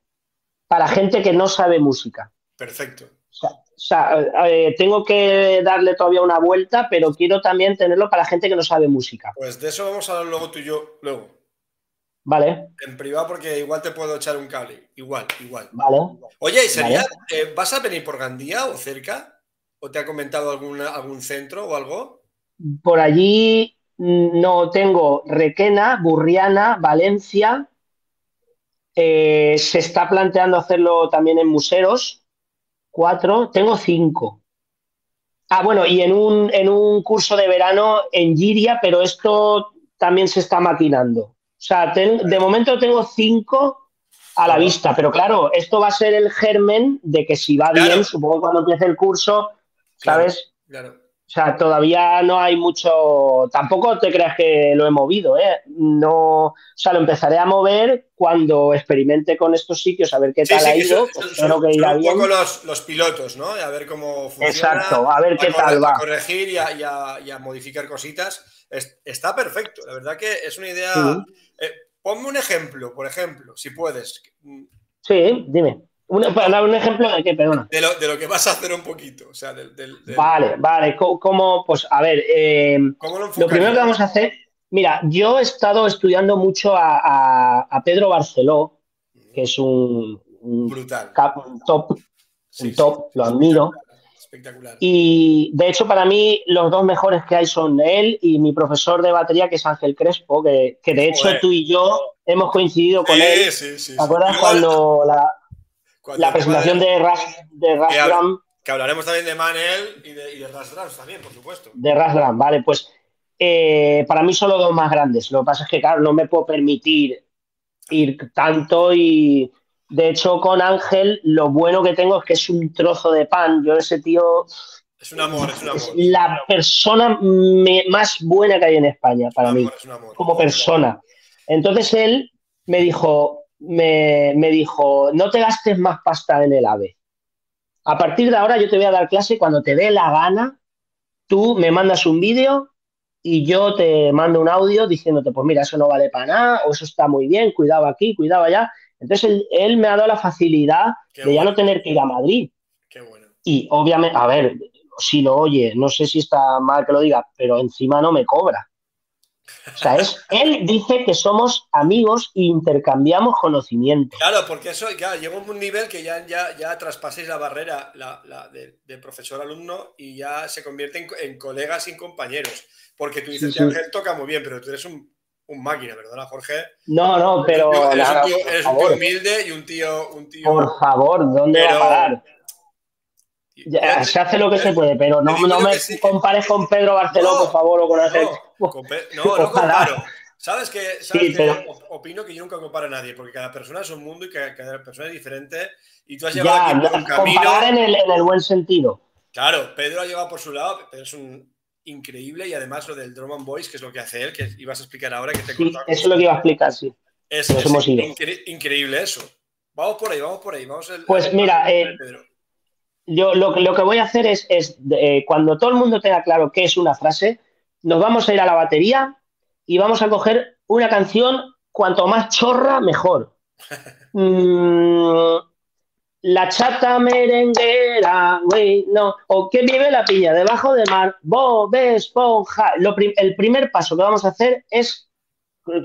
para gente que no sabe música. Perfecto. O sea, eh, tengo que darle todavía una vuelta, pero quiero también tenerlo para gente que no sabe música. Pues de eso vamos a hablar luego tú y yo, luego. Vale. En privado, porque igual te puedo echar un cable. Igual, igual. Vale. Oye, ¿y sería, eh, vas a venir por Gandía o cerca? ¿O te ha comentado algún centro o algo? Por allí mm, no tengo Requena, Burriana, Valencia. Eh, se está planteando hacerlo también en museos cuatro, tengo cinco. Ah, bueno, y en un, en un curso de verano en Giria, pero esto también se está maquinando. O sea, de momento tengo cinco a la vista, pero claro, esto va a ser el germen de que si va bien, supongo que cuando empiece el curso, ¿sabes? Claro. O sea, todavía no hay mucho. Tampoco te creas que lo he movido, ¿eh? No. O sea, lo empezaré a mover cuando experimente con estos sitios, a ver qué tal ha ido. Son, que un poco los, pilotos, ¿no? A ver cómo funciona. Exacto, a ver qué tal va. A corregir y a, modificar cositas. está perfecto. La verdad que es una idea. Eh, ponme un ejemplo, por ejemplo, si puedes. Sí, dime para dar un ejemplo de qué, perdona. De lo, que vas a hacer un poquito. O sea, Vale, vale. ¿Cómo, pues a ver, eh, lo, primero que vamos a hacer, mira, yo he estado estudiando mucho a, Pedro Barceló, que es un, Brutal. top, un top, lo admiro. Espectacular. Y de hecho, para mí, los dos mejores que hay son él y mi profesor de batería, que es Ángel Crespo, que, de hecho tú y yo hemos coincidido con él. Sí, sí, ¿Te acuerdas cuando la, la presentación de, Ras, de que, hablaremos también de Manel y de, y de también, por supuesto. De Rasdram, vale, pues eh, para mí son los dos más grandes. Lo que pasa es que, claro, no me puedo permitir ir tanto y. De hecho, con Ángel, lo bueno que tengo es que es un trozo de pan. Yo, ese tío. Es un amor, es un amor. Es la persona más buena que hay en España para mí. como persona. Entonces él me dijo: me, dijo, no te gastes más pasta en el AVE. A partir de ahora yo te voy a dar clase cuando te dé la gana, tú me mandas un vídeo y yo te mando un audio diciéndote, pues mira, eso no vale para nada, o eso está muy bien, cuidado aquí, cuidado allá. Entonces él, me ha dado la facilidad de ya no tener que ir a Madrid. Qué bueno. Y obviamente, a ver, si lo oye, no sé si está mal que lo diga, pero encima no me cobra. O sea, es, él dice que somos amigos e intercambiamos conocimiento. Claro, porque eso ya llega a un nivel que ya, ya, ya traspaséis la barrera la, la de, profesor-alumno y ya se convierte en, colegas y compañeros. Porque tú dices que Ángel toca muy bien, pero tú eres un, un máquina, ¿verdad, Jorge? No, no, pero. Eres, un, tío, eres un tío, humilde y un tío. Un tío por favor, ¿dónde va a parar? se hace lo que se puede, pero no, no me compares con Pedro Barceló, por favor, o con Ángel. No, no, comparo. ¿Sabes que, opino que yo nunca comparo a nadie? Porque cada persona es un mundo y cada, persona es diferente. Y tú has llevado aquí por un camino. En el, en el buen sentido. Claro, Pedro ha llegado por su lado, pero es un increíble y además lo del Drum and Voice, que es lo que hace él, que ibas a explicar ahora que te sí, Eso es lo que iba a explicar, sí. Es, increíble eso. Vamos por ahí, vamos por ahí. Vamos pues mira, eh, yo lo, lo, que voy a hacer es, es eh, cuando todo el mundo tenga claro qué es una frase, nos vamos a ir a la batería y vamos a coger una canción cuanto más chorra, mejor. Mm, la chata merenguera, güey, no. O que vive la piña debajo del mar, Bob Esponja. el primer paso que vamos a hacer es,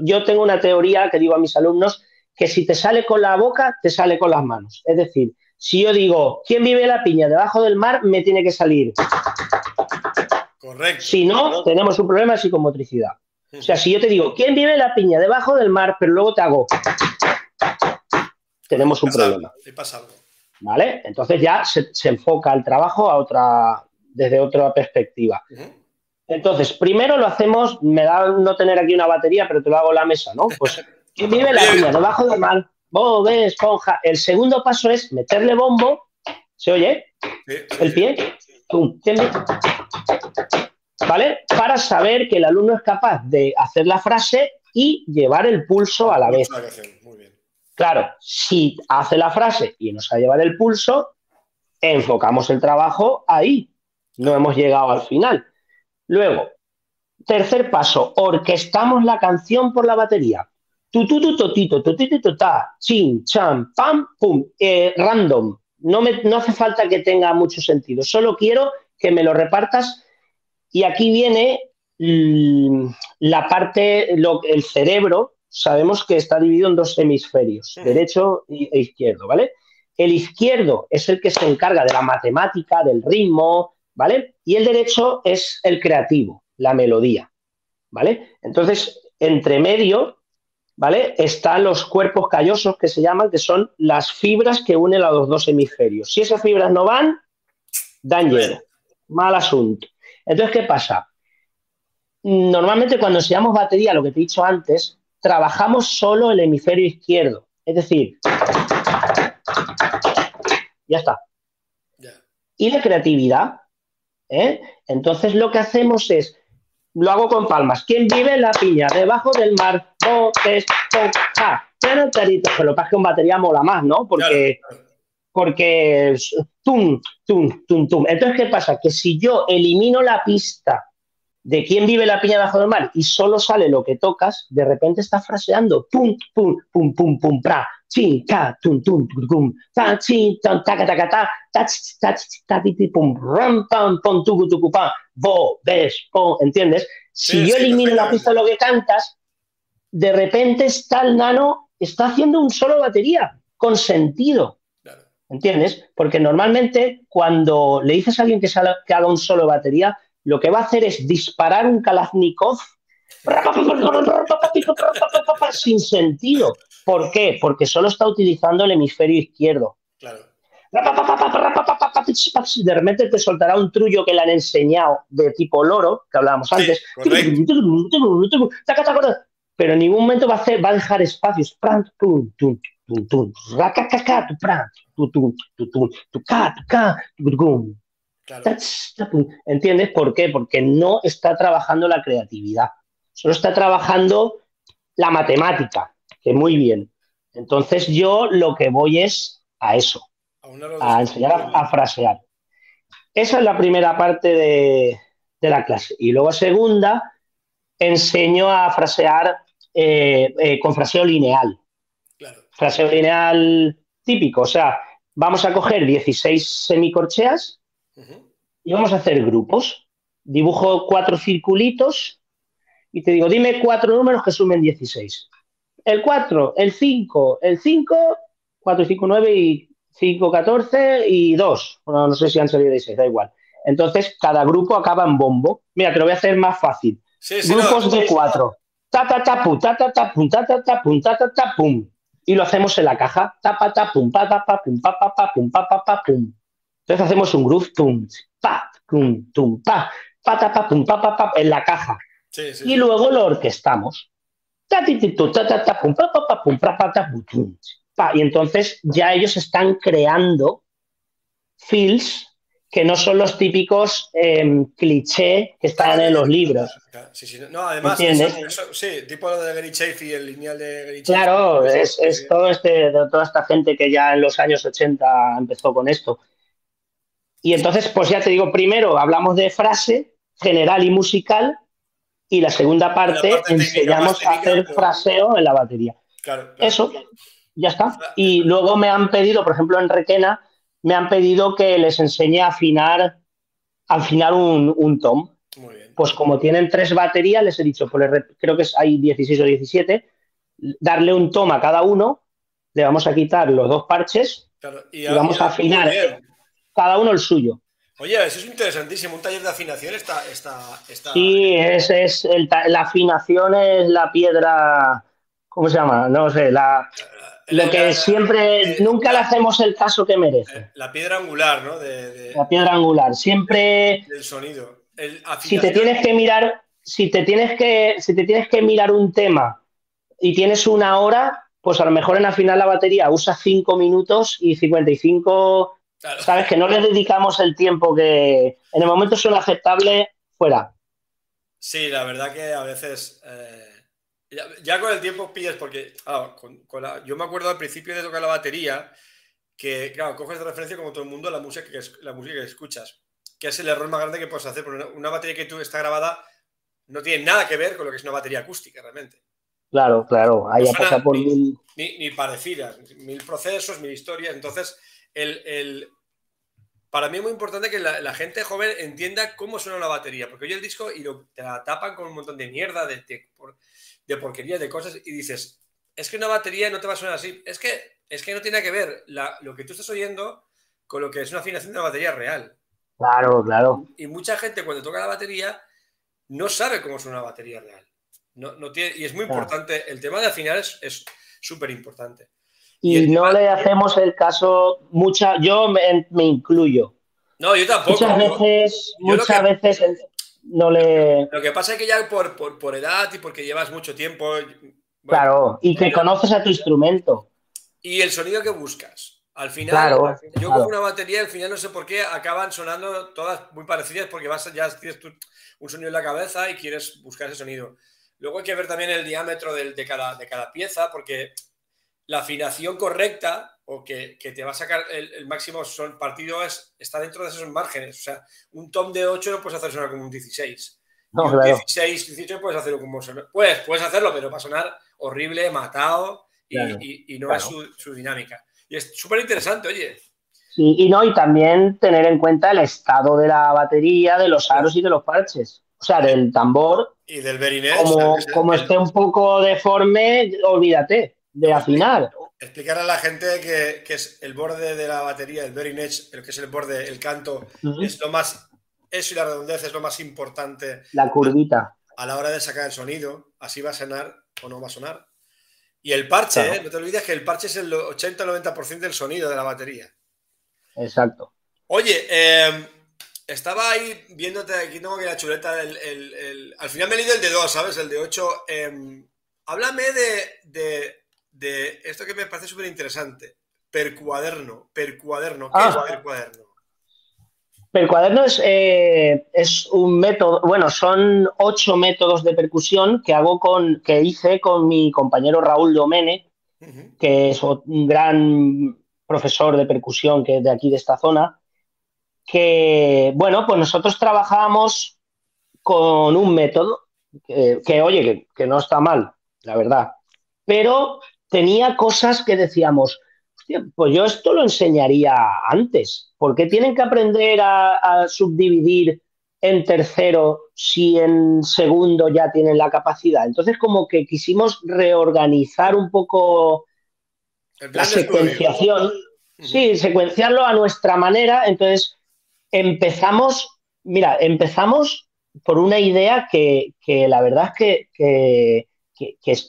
yo tengo una teoría que digo a mis alumnos, que si te sale con la boca, te sale con las manos. Es decir, si yo digo, ¿quién vive la piña debajo del mar? Me tiene que salir Correcto. Si no, tenemos un problema de psicomotricidad. O sea, si yo te digo, ¿quién vive en la piña debajo del mar? Pero luego te hago. Tenemos un problema. ¿Vale? Entonces ya se, enfoca el trabajo a otra, desde otra perspectiva. Entonces, primero lo hacemos, me da no tener aquí una batería, pero te lo hago en la mesa, ¿no? Pues, ¿quién vive en la piña debajo del mar? Bob, esponja. El segundo paso es meterle bombo. ¿Se oye? el pie. ¿Vale? Para saber que el alumno es capaz de hacer la frase y llevar el pulso a la vez. Claro, si hace la frase y nos ha llevar el pulso, enfocamos el trabajo ahí. No hemos llegado al final. Luego, tercer paso, orquestamos la canción por la batería. Tu, tu, tu, totito, tu, ta, chin, chan, pam, pum, eh, random. No, me, no hace falta que tenga mucho sentido. Solo quiero que me lo repartas. Y aquí viene la parte, el cerebro, sabemos que está dividido en dos hemisferios, derecho e izquierdo, ¿vale? El izquierdo es el que se encarga de la matemática, del ritmo, ¿vale? Y el derecho es el creativo, la melodía, ¿vale? Entonces, entre medio, ¿vale? Están los cuerpos callosos que se llaman, que son las fibras que unen a los dos hemisferios. Si esas fibras no van, danger mal asunto. Entonces, ¿qué pasa? Normalmente cuando enseñamos batería, lo que te he dicho antes, trabajamos solo el hemisferio izquierdo. Es decir, ya está. Y la creatividad, ¿eh? Entonces lo que hacemos es, lo hago con palmas. ¿Quién vive en la piña? Debajo del mar. Botes, lo pasa que con batería mola más, ¿no? Porque, porque tum, tum, tum, tum. Entonces, ¿qué pasa? Que si yo elimino la pista de quién vive la piña bajo del mar y solo sale lo que tocas, de repente estás fraseando pum, pum, pum, pum, pum, pra, chin, ta, tum, tum, tum, ta, chin, ta, ta, ta, ta, ta, ta, ta, ta, pum, ram, pam, pum, tucu, tucu, pam, bo, ves, pum, ¿entiendes? Si yo elimino la pista de lo que cantas, de repente está el nano, está haciendo un solo batería, con sentido. ¿Entiendes? Porque normalmente cuando le dices a alguien que, que haga un solo batería, lo que va a hacer es disparar un Kalashnikov sin sentido. ¿Por qué? Porque solo está utilizando el hemisferio izquierdo. Claro. De repente te soltará un trullo que le han enseñado de tipo loro, que hablábamos antes. Pero en ningún momento va a, hacer, va a dejar espacios. ¿Entiendes por qué? Porque no está trabajando la creatividad, solo está trabajando la matemática, que muy bien. Entonces yo lo que voy es a eso, a enseñar a, frasear. Esa es la primera parte de, la clase. Y luego segunda, enseño a frasear eh, eh, con fraseo lineal. Fraseo lineal típico, o sea, vamos a coger 16 semicorcheas y vamos a hacer grupos. Dibujo cuatro circulitos y te digo, dime cuatro números que sumen 16. El 4, el 5, el 5, 4, 5, 9 y 5, 14 y 2. Bueno, no sé si han salido 16, da igual. Entonces, cada grupo acaba en bombo. Mira, te lo voy a hacer más fácil. Grupos de cuatro. Ta, ta, ta, pum, ta, ta, ta, pum, ta, ta, ta, pum, ta, ta, ta, pum. Y lo hacemos en la caja. Ta, pa, ta, pum, pa, ta, pa, pum, pa, pa, pa, pum, pa, pa, pa, pum. Entonces hacemos un groove, tum, pa, tum, tum, pa, pa, ta, pa, pum, pa, pa, pa, en la caja. Sí, sí, y luego lo orquestamos. Pum, pum, pum. Y entonces ya ellos están creando feels que no son los típicos eh, cliché que están en los libros. Sí, sí. No, además, eso, sí, tipo lo de Gary y el lineal de Gary Claro, es, es todo este, toda esta gente que ya en los años 80 empezó con esto. Y entonces, pues ya te digo, primero hablamos de frase general y musical y la segunda parte, enseñamos a hacer fraseo en la batería. Claro, Eso, ya está. Y luego me han pedido, por ejemplo, en Requena, me han pedido que les enseñe a afinar, afinar un, un tom. Muy bien. Pues como tienen tres baterías, les he dicho, pues creo que hay 16 o 17, darle un tom a cada uno, le vamos a quitar los dos parches y, vamos a afinar cada uno el suyo. Oye, eso es interesantísimo. Un taller de afinación está. está, Sí, es, es la afinación es la piedra. ¿Cómo se llama? No sé, la. Lo que siempre, nunca le hacemos el caso que merece. La piedra angular, ¿no? La piedra angular. Siempre. El sonido. si te tienes que mirar, si te tienes que, si te tienes que mirar un tema y tienes una hora, pues a lo mejor en afinar la batería usas 5 minutos y 55 Sabes que no le dedicamos el tiempo que en el momento suena aceptable, fuera. Sí, la verdad que a veces. Eh, ya, con el tiempo pillas, porque yo me acuerdo al principio de tocar la batería, que, claro, coges de referencia como todo el mundo la música que, la música que escuchas, que es el error más grande que puedes hacer, porque una, batería que tú está grabada no tiene nada que ver con lo que es una batería acústica realmente. Claro, claro, ahí pasa por ni, Ni, parecidas, mil procesos, mil historias. Entonces, el, para mí es muy importante que la, gente joven entienda cómo suena una batería, porque oye el disco y lo, te la tapan con un montón de mierda, de, de, porquería, de cosas, y dices, es que una batería no te va a sonar así. Es que, es que no tiene que ver lo que tú estás oyendo con lo que es una afinación de una batería real. Claro, claro. Y mucha gente cuando toca la batería no sabe cómo suena una batería real. No, no tiene, y es muy importante, el tema de afinar es súper importante y, no le hacemos el caso, mucha, yo me, incluyo. No, yo tampoco. Muchas veces, muchas veces no le... Lo que pasa es que ya por, por, edad y porque llevas mucho tiempo... claro, y que conoces a tu instrumento. Y el sonido que buscas. Al final, yo cojo una batería al final no sé por qué acaban sonando todas muy parecidas porque vas, ya tienes un sonido en la cabeza y quieres buscar ese sonido. Luego hay que ver también el diámetro de, cada, de cada pieza porque la afinación correcta o que, te va a sacar el, máximo son partido es, está dentro de esos márgenes. O sea, un tom de 8 no puedes hacer sonar como un 16. No, un 16, 18 puedes hacerlo como Pues, puedes hacerlo, pero va a sonar horrible, matado y, no es su, dinámica. Y es súper interesante, oye. Sí, y no, y también tener en cuenta el estado de la batería, de los aros y de los parches. O sea, del tambor. Y del berinet. Como, como esté un poco deforme, olvídate de afinar. Explicar a la gente que, es el borde de la batería, el bearing edge, el que es el borde, el canto, es lo más, eso y la redondez es lo más importante. La curvita. A, la hora de sacar el sonido, así va a sonar o no va a sonar. Y el parche, ¿eh? no te olvides que el parche es el 80-90% del sonido de la batería. Exacto. Oye, em, estaba ahí viéndote, aquí tengo que la chuleta, el, al final me he leído el de 2, ¿sabes? El de 8. Em, háblame de de esto que me parece súper interesante. Percuaderno. Percuaderno. ¿Qué es ah. percuaderno? Percuaderno es, eh, es un método, bueno, son ocho métodos de percusión que hago con, que hice con mi compañero Raúl Domene, que es un gran profesor de percusión que es de aquí de esta zona. Que, bueno, pues nosotros trabajábamos con un método que, oye, que, que no está mal, la verdad. Pero tenía cosas que decíamos, pues yo esto lo enseñaría antes. ¿Por qué tienen que aprender a, subdividir en tercero si en segundo ya tienen la capacidad? Entonces, como que quisimos reorganizar un poco la secuenciación. Sí, secuenciarlo a nuestra manera. Entonces, empezamos, mira, empezamos por una idea que, la verdad es que que,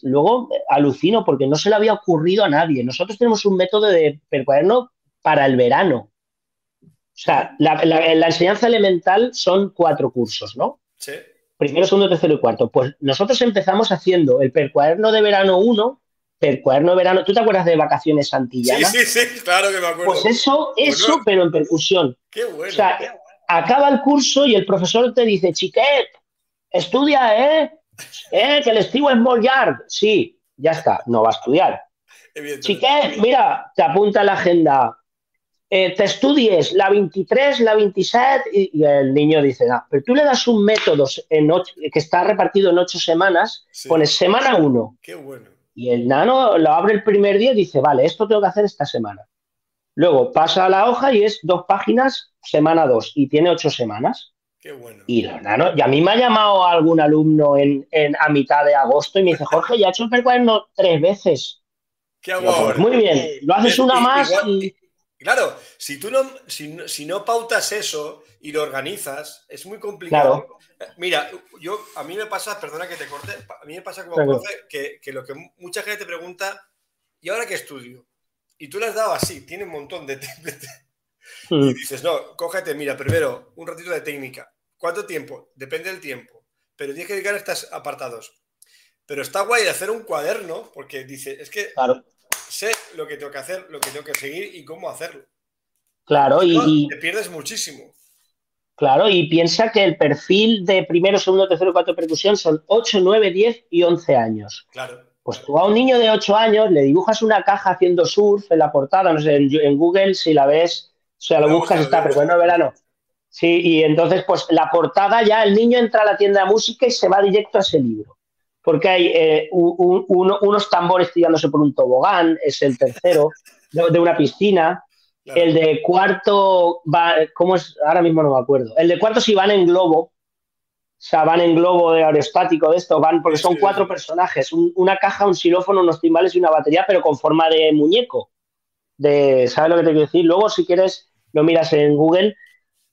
luego alucino porque no se le había ocurrido a nadie. Nosotros tenemos un método de percuaderno para el verano. O sea, la, enseñanza elemental son cuatro cursos, ¿no? Sí. Primero, segundo, tercero y cuarto. Pues nosotros empezamos haciendo el percuaderno de verano 1, percuaderno de verano. ¿Tú te acuerdas de vacaciones antillanas? Sí, sí, sí, claro que me acuerdo. Pues eso, eso, pero en percusión. Qué bueno. O sea, acaba el curso y el profesor te dice, chiquet, estudia, ¿eh? ¿Eh? Que el Steve es Yard. Sí, ya está, no va a estudiar. Chiquet, mira, te apunta la agenda. Eh, te estudies la 23, la 27 y, el niño dice, ah, pero tú le das un método en que está repartido en ocho semanas, pones semana 1. Qué bueno. Y el nano lo abre el primer día y dice, vale, esto tengo que hacer esta semana. Luego pasa a la hoja y es dos páginas, semana 2, y tiene ocho semanas. Y, y a mí me ha llamado algún alumno en, a mitad de agosto y me dice, Jorge, ya he hecho el percuaderno tres veces. Qué pues muy bien, lo haces una más y... Claro, si tú no, si, no pautas eso y lo organizas, es muy complicado. Mira, yo a mí me pasa, perdona que te corte, a mí me pasa como profe que, que, lo que mucha gente te pregunta, ¿y ahora qué estudio? Y tú le has dado así, tiene un montón de, y mm. dices, no, cógete, mira, primero un ratito de técnica. ¿Cuánto tiempo? Depende del tiempo. Pero tienes que dedicar a estos apartados. Pero está guay hacer un cuaderno porque dice, es que sé lo que tengo que hacer, lo que tengo que seguir y cómo hacerlo. Claro, y, Te pierdes muchísimo. Claro, y piensa que el perfil de primero, segundo, tercero, cuarto percusión son 8, 9, 10 y 11 años. Claro. Pues tú a un niño de 8 años le dibujas una caja haciendo surf en la portada, no sé, en Google si la ves o sea, lo buscas, está, pero bueno, verano. Sí, y entonces, pues la portada ya, el niño entra a la tienda de música y se va directo a ese libro. Porque hay eh, unos tambores tirándose por un tobogán, es el tercero, de, una piscina. El de cuarto va, ¿cómo es? Ahora mismo no me acuerdo. El de cuarto si van en globo, o sea, van en globo de aerostático de esto, van porque son cuatro personajes, una caja, un xilófono, unos timbales y una batería, pero con forma de muñeco de, ¿sabes lo que te quiero decir? Luego, si quieres, lo miras en Google.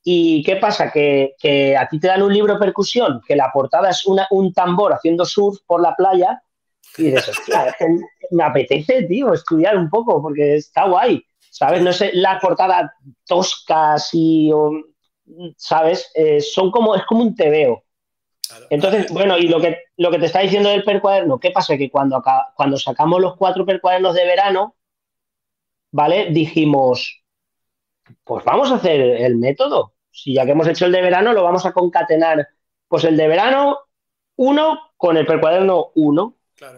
¿Y qué pasa? Que, que a ti te dan un libro de percusión, que la portada es una, un tambor haciendo surf por la playa, y dices, hostia, me apetece, tío, estudiar un poco, porque está guay, ¿sabes? No sé, la portada tosca, así, ¿sabes? Eh, son como, es como un tebeo. Entonces, bueno, y lo que, lo que te está diciendo del percuaderno, ¿qué pasa? Que cuando, cuando sacamos los cuatro percuadernos de verano, ¿vale? Dijimos, pues vamos a hacer el método. Si ya que hemos hecho el de verano, lo vamos a concatenar. Pues el de verano 1 con el precuaderno 1.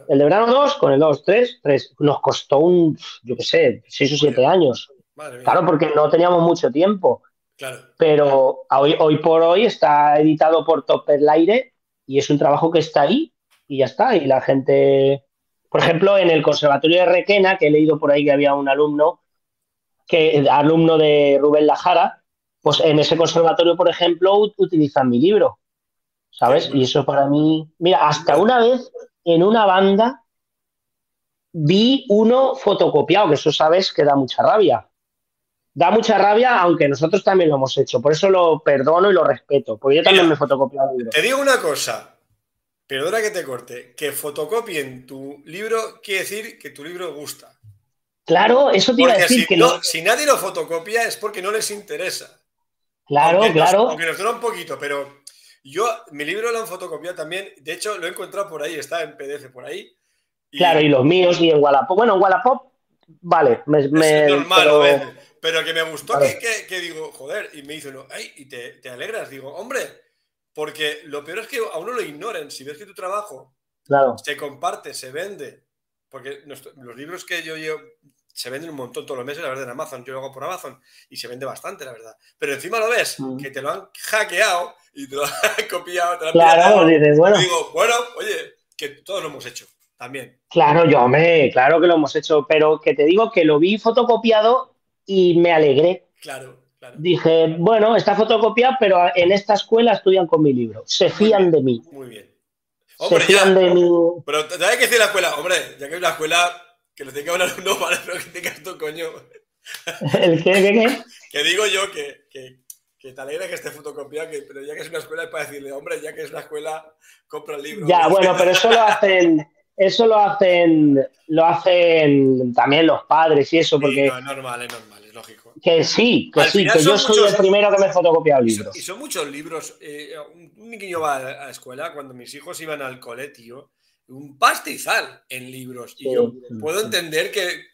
El de verano 2 con el 2, 3, 3. Nos costó un, yo qué sé, 6 o 7 años. Claro, porque no teníamos mucho tiempo. Claro. Pero hoy, hoy por hoy está editado por Topper Laire y es un trabajo que está ahí y ya está. Y la gente, por ejemplo, en el Conservatorio de Requena, que he leído por ahí que había un alumno, que alumno de Rubén Lajara, pues en ese conservatorio, por ejemplo, utilizan mi libro, ¿sabes? Y eso para mí, mira, hasta una vez en una banda vi uno fotocopiado, que eso sabes que da mucha rabia. Da mucha rabia, aunque nosotros también lo hemos hecho. Por eso lo perdono y lo respeto, porque yo también me he fotocopiado el libro. Te digo una cosa, perdona que te corte, que fotocopien tu libro quiere decir que tu libro gusta. Claro, eso te iba a decir si, que no, si nadie lo fotocopia es porque no les interesa. Claro, claro. aunque nos dura un poquito, pero yo, mi libro lo han fotocopiado también. De hecho, lo he encontrado por ahí, está en PDF por ahí. Claro, y los míos y en Wallapop. Bueno, en Wallapop, vale. Me, es normal, pero... pero... que me gustó que, digo, joder, y me dice uno, ay, y te, te, alegras. Digo, hombre, porque lo peor es que a uno lo ignoren. Si ves que tu trabajo se comparte, se vende, porque los libros que yo llevo, se venden un montón todos los meses, la verdad, en Amazon. Yo lo hago por Amazon y se vende bastante, la verdad. Pero encima lo ves, mm. que te lo han hackeado y te lo han copiado, te lo han Claro, dices, bueno. digo, bueno, oye, que todos lo hemos hecho también. Claro, yo me, claro que lo hemos hecho, pero que te digo que lo vi fotocopiado y me alegré. Claro, claro. Dije, bueno, está fotocopiado, pero en esta escuela estudian con mi libro. Se fían de mí. Muy bien. Hombre, se fían de mí. Pero hay que decir la escuela, hombre, ya que es una escuela que lo tenga un alumno, pero que tengas tu coño. ¿El qué, qué, qué? Que digo yo que, que, que te alegra que esté fotocopiado, que, pero ya que es una escuela es para decirle, hombre, ya que es una escuela, compra el libro. Ya, bueno, pero eso lo hacen, eso lo hacen, lo hacen también los padres y eso, porque. no, es normal, es normal, es lógico. Que sí, que sí, que yo soy el primero que me fotocopia el libro. Y son, muchos libros. Eh, un niño va a la escuela, cuando mis hijos iban al cole, tío un pastizal en libros. Y yo puedo entender que,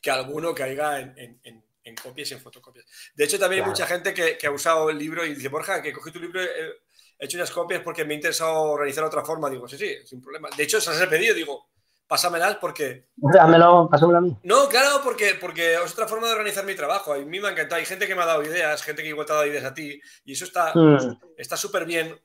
que alguno caiga en, en, en, copias y en fotocopias. De hecho, también hay mucha gente que, que, ha usado el libro y dice, Borja, que cogí tu libro, he hecho unas copias porque me ha interesado organizar otra forma. Digo, sí, sí, sin problema. De hecho, se las he pedido, digo, pásamelas porque... Dámelo, pásamelo a mí. No, claro, porque, porque es otra forma de organizar mi trabajo. A mí me ha encantado. Hay gente que me ha dado ideas, gente que igual te ha dado ideas a ti. Y eso está mm. súper bien.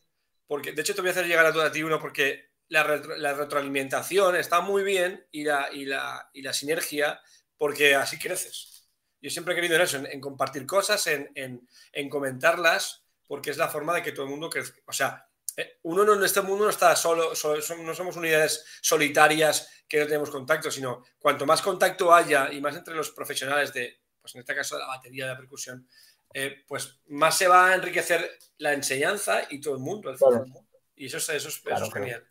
Porque, de hecho, te voy a hacer llegar a, a ti uno porque la, retroalimentación está muy bien y la, y la, y la sinergia, porque así creces. Yo siempre he querido en eso, en, compartir cosas, en, en, comentarlas, porque es la forma de que todo el mundo crezca. O sea, eh, uno en este mundo no está solo, no somos unidades solitarias que no tenemos contacto, sino cuanto más contacto haya y más entre los profesionales de, pues en este caso de la batería de la percusión, eh, pues más se va a enriquecer la enseñanza y todo el mundo. Y eso, eso, eso es genial.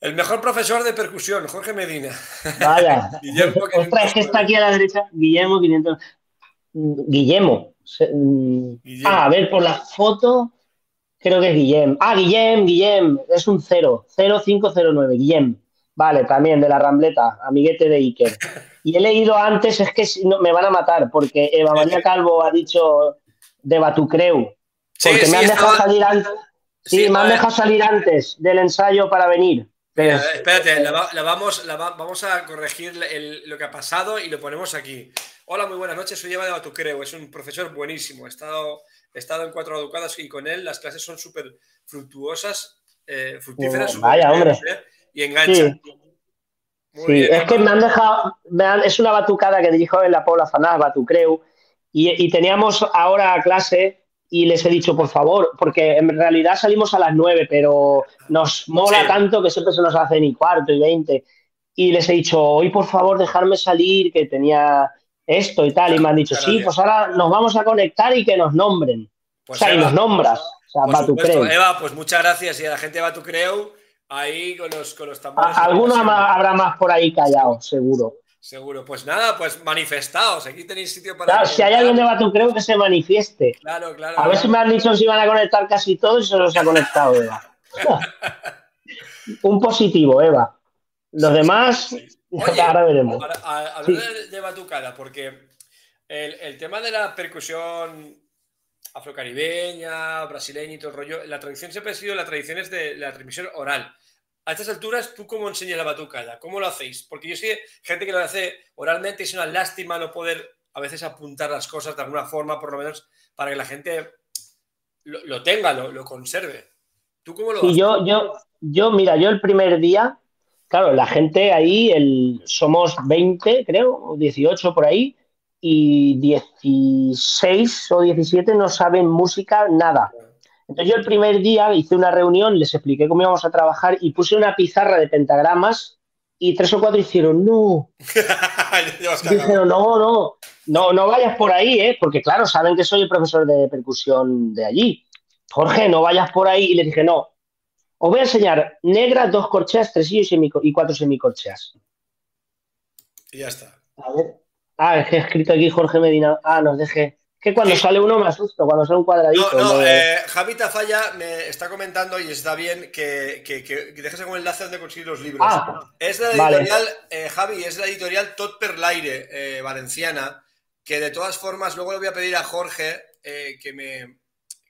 El mejor profesor de percusión, Jorge Medina. Vaya. Guillermo Ostras, es que está aquí a la derecha. Guillermo 500. Guillermo. Ah, a ver, por la foto, creo que es Guillem. Ah, Guillem, Guillem. Es un 0. 0509. Guillem. Vale, también de la Rambleta, amiguete de Iker. Y he leído antes, es que me van a matar, porque Eva María Calvo ha dicho de Batucreu. Porque me han dejado salir antes. Sí, me han dejado salir antes del ensayo para venir espérate, la, vamos, vamos a corregir lo que ha pasado y lo ponemos aquí. Hola, muy buenas noches, soy Eva de Batucreo, es un profesor buenísimo, he estado, he estado en cuatro educadas y con él las clases son súper fructuosas, eh, fructíferas, Vaya, hombre. ¿eh? y enganchan. Sí. es que me han dejado, es una batucada que dirijo en la Pobla Fanás, Batucreu, y, y teníamos ahora clase y les he dicho, por favor, porque en realidad salimos a las nueve, pero nos mola tanto que siempre se nos hace ni cuarto y veinte. Y les he dicho, hoy por favor dejarme salir, que tenía esto y tal. Y me han dicho, sí, pues ahora nos vamos a conectar y que nos nombren. Pues o sea, y nos nombras. O sea, supuesto, Eva, pues muchas gracias. Y a la gente de Batucreu, ahí con los, con los tambores. Algunos habrá más por ahí callado, seguro. Seguro. Pues nada, pues manifestaos. Aquí tenéis sitio para. Claro, si hay alguien de Batu, creo que se manifieste. Claro, claro. A ver si me han dicho si van a conectar casi todos y se los ha conectado Eva. Un positivo, Eva. Los demás, ahora veremos. Hablando de, batucada, porque el, tema de la percusión afrocaribeña, brasileña y todo el rollo, la tradición siempre ha sido la tradición es de la transmisión oral. A estas alturas, ¿tú cómo enseñas la batucada? ¿Cómo lo hacéis? Porque yo sé gente que lo hace oralmente, es una lástima no poder a veces apuntar las cosas de alguna forma, por lo menos para que la gente lo, tenga, lo, conserve. ¿Tú cómo lo haces? Yo, yo, yo, mira, yo el primer día, claro, la gente ahí, el, somos 20, creo, 18 por ahí, y 16 o 17 no saben música, nada. Entonces yo el primer día hice una reunión, les expliqué cómo íbamos a trabajar y puse una pizarra de pentagramas y tres o cuatro hicieron, no. dijeron, no, no, no, no vayas por ahí, ¿eh? porque claro, saben que soy el profesor de percusión de allí. Jorge, no vayas por ahí. Y le dije, no, os voy a enseñar negra, dos corcheas, tres y cuatro semicorcheas. Y ya está. A ver. Ah, es que he escrito aquí Jorge Medina. Ah, nos deje. Que cuando sale uno me asusto, cuando sale un cuadradito. No, no, eh, Javi Tafalla me está comentando y está bien que, que, que dejes algún enlace donde conseguir los libros. Ah, es la editorial, eh, Javi, es la editorial Tot per l'aire, eh, valenciana, que de todas formas luego le voy a pedir a Jorge que me.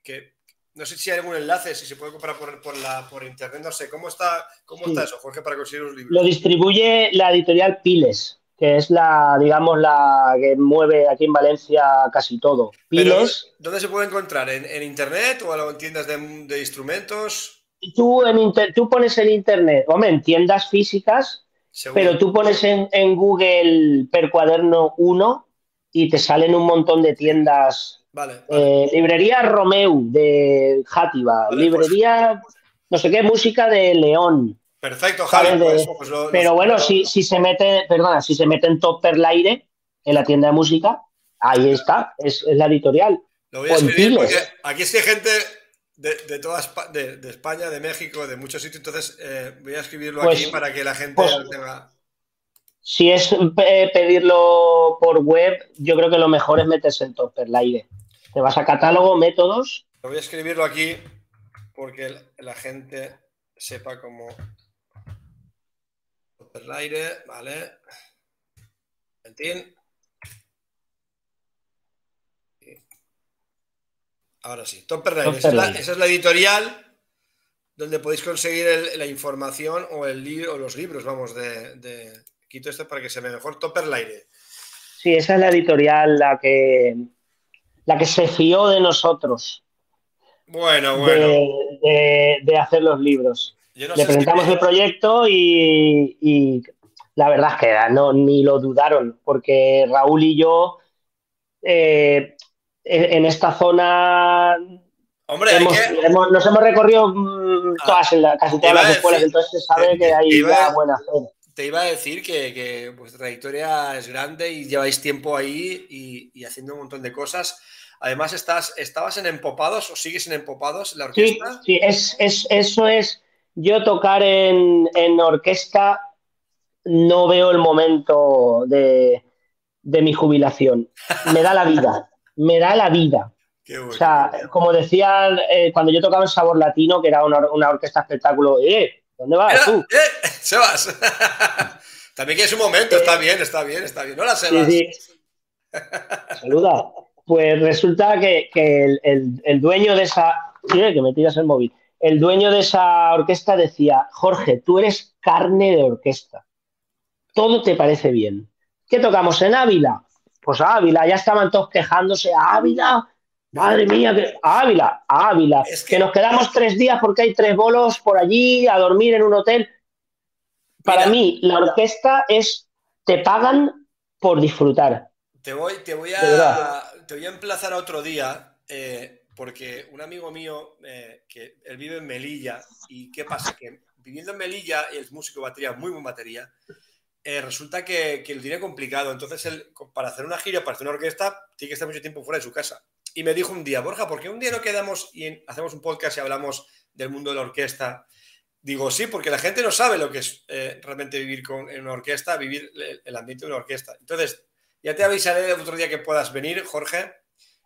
Que, no sé si hay algún enlace, si se puede comprar por, por, la, por internet, no sé. ¿Cómo está, cómo está eso, Jorge, para conseguir los libros? Lo distribuye la editorial Piles que es la, digamos, la que mueve aquí en Valencia casi todo. Piles. ¿Dónde se puede encontrar? ¿En, internet o en tiendas de, instrumentos? Tú, en tú pones en internet, hombre, en tiendas físicas, pero tú pones en, Google Percuaderno 1 y te salen un montón de tiendas. Vale. Eh, librería Romeu de Játiva, pues librería, no sé qué, música de León. Perfecto, Javi. Pues, pues pero bueno, si, si, se mete, perdona, si se mete en Top per aire en la tienda de música, ahí está, es, la editorial. Lo voy a escribir porque aquí sí hay gente de, de toda de, de, España, de México, de muchos sitios, entonces eh, voy a escribirlo aquí para que la gente tenga. Si es eh, pedirlo por web, yo creo que lo mejor es meterse en Top per aire. Te vas a catálogo, métodos. Voy a escribirlo aquí porque la gente sepa cómo el aire, vale. Ahora sí, Topper esa, es la editorial donde podéis conseguir la información o, el libro, o los libros, vamos, de, Quito esto para que se vea mejor. Topper Aire. Sí, esa es la editorial la que, la que se fió de nosotros. Bueno, bueno. de hacer los libros. Le presentamos el proyecto y, la verdad es que no, ni lo dudaron, porque Raúl y yo eh, en esta zona Hombre, nos hemos recorrido mm, ah, todas, casi todas las escuelas, entonces se sabe que hay una buena zona. Te iba a decir que, que, vuestra trayectoria es grande y lleváis tiempo ahí y, haciendo un montón de cosas. Además, estás, ¿estabas en Empopados o sigues en Empopados, la orquesta? Sí, sí es, es, eso es yo tocar en, orquesta no veo el momento de, mi jubilación. Me da la vida, me da la vida. O sea, como decían eh, cuando yo tocaba en Sabor Latino, que era una, orquesta espectáculo, ¡eh! ¿Dónde vas tú? ¡Eh! ¡Sebas! También que es un momento, está bien, está bien, está bien. Hola, Sebas. Sí, Saluda. Pues resulta que, el, el, dueño de esa. Sí, que me tiras el móvil el dueño de esa orquesta decía, Jorge, tú eres carne de orquesta. Todo te parece bien. ¿Qué tocamos en Ávila? Pues Ávila, ya estaban todos quejándose, Ávila, madre mía, que... Ávila, Ávila, que... nos quedamos tres días porque hay tres bolos por allí a dormir en un hotel. Para mí, la orquesta es, te pagan por disfrutar. Te voy, te voy, a, te voy a emplazar a otro día. Eh, porque un amigo mío, eh, que él vive en Melilla, y ¿qué pasa? Que viviendo en Melilla, y es músico de batería, muy buen batería, eh, resulta que, que, lo tiene complicado. Entonces, él, para hacer una gira, para hacer una orquesta, tiene que estar mucho tiempo fuera de su casa. Y me dijo un día, Borja, ¿por qué un día no quedamos y hacemos un podcast y hablamos del mundo de la orquesta? Digo, sí, porque la gente no sabe lo que es eh, realmente vivir con, en una orquesta, vivir el ambiente de una orquesta. Entonces, ya te avisaré otro día que puedas venir, Jorge,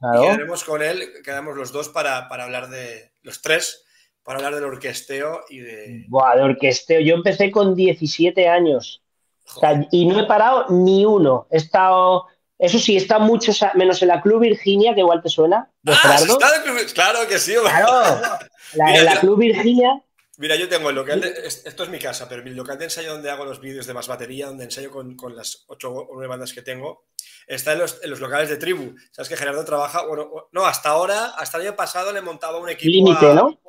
quedaremos con él, quedamos los dos para, hablar de los tres, para hablar del orquesteo y de... Buah, de orquesteo. Yo empecé con 17 años y no he parado ni uno. He estado, eso sí, he estado muchos menos en la Club Virginia, que igual te suena. ah, claro que sí. Claro, la, en la Club Virginia Mira, yo tengo el local, esto es mi casa, pero mi local de ensayo donde hago los vídeos de más batería, donde ensayo con, las ocho o nueve bandas que tengo, está en los, locales de tribu. Sabes que Gerardo trabaja, bueno, no, hasta ahora, hasta el año pasado le montaba un equipo. Límite, ¿no?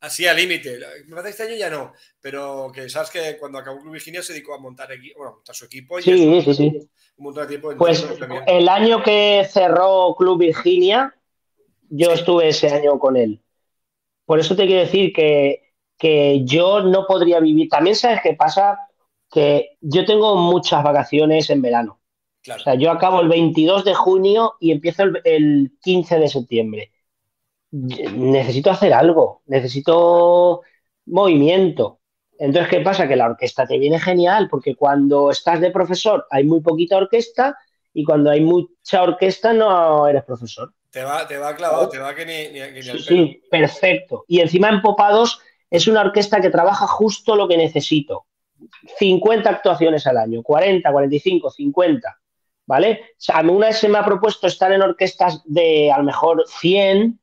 Así al límite. Me parece este año ya no, pero que sabes que cuando acabó Club Virginia se dedicó a montar, bueno, montar su equipo. Y sí, sí, sí. Un montón de tiempo. Pues el año que cerró Club Virginia, yo estuve ese año con él. Por eso te quiero decir que que yo no podría vivir. También sabes qué pasa, que yo tengo muchas vacaciones en verano. O sea, yo acabo el 22 de junio y empiezo el, 15 de septiembre. Necesito hacer algo, necesito movimiento. Entonces, ¿qué pasa? Que la orquesta te viene genial, porque cuando estás de profesor hay muy poquita orquesta y cuando hay mucha orquesta no eres profesor. Te va, te va clavado, te va que ni, ni, sí, sí, perfecto. Y encima en Popados es una orquesta que trabaja justo lo que necesito. 50 actuaciones al año, 40, 45, 50, ¿vale? O sea, a mí una vez se me ha propuesto estar en orquestas de a lo mejor 100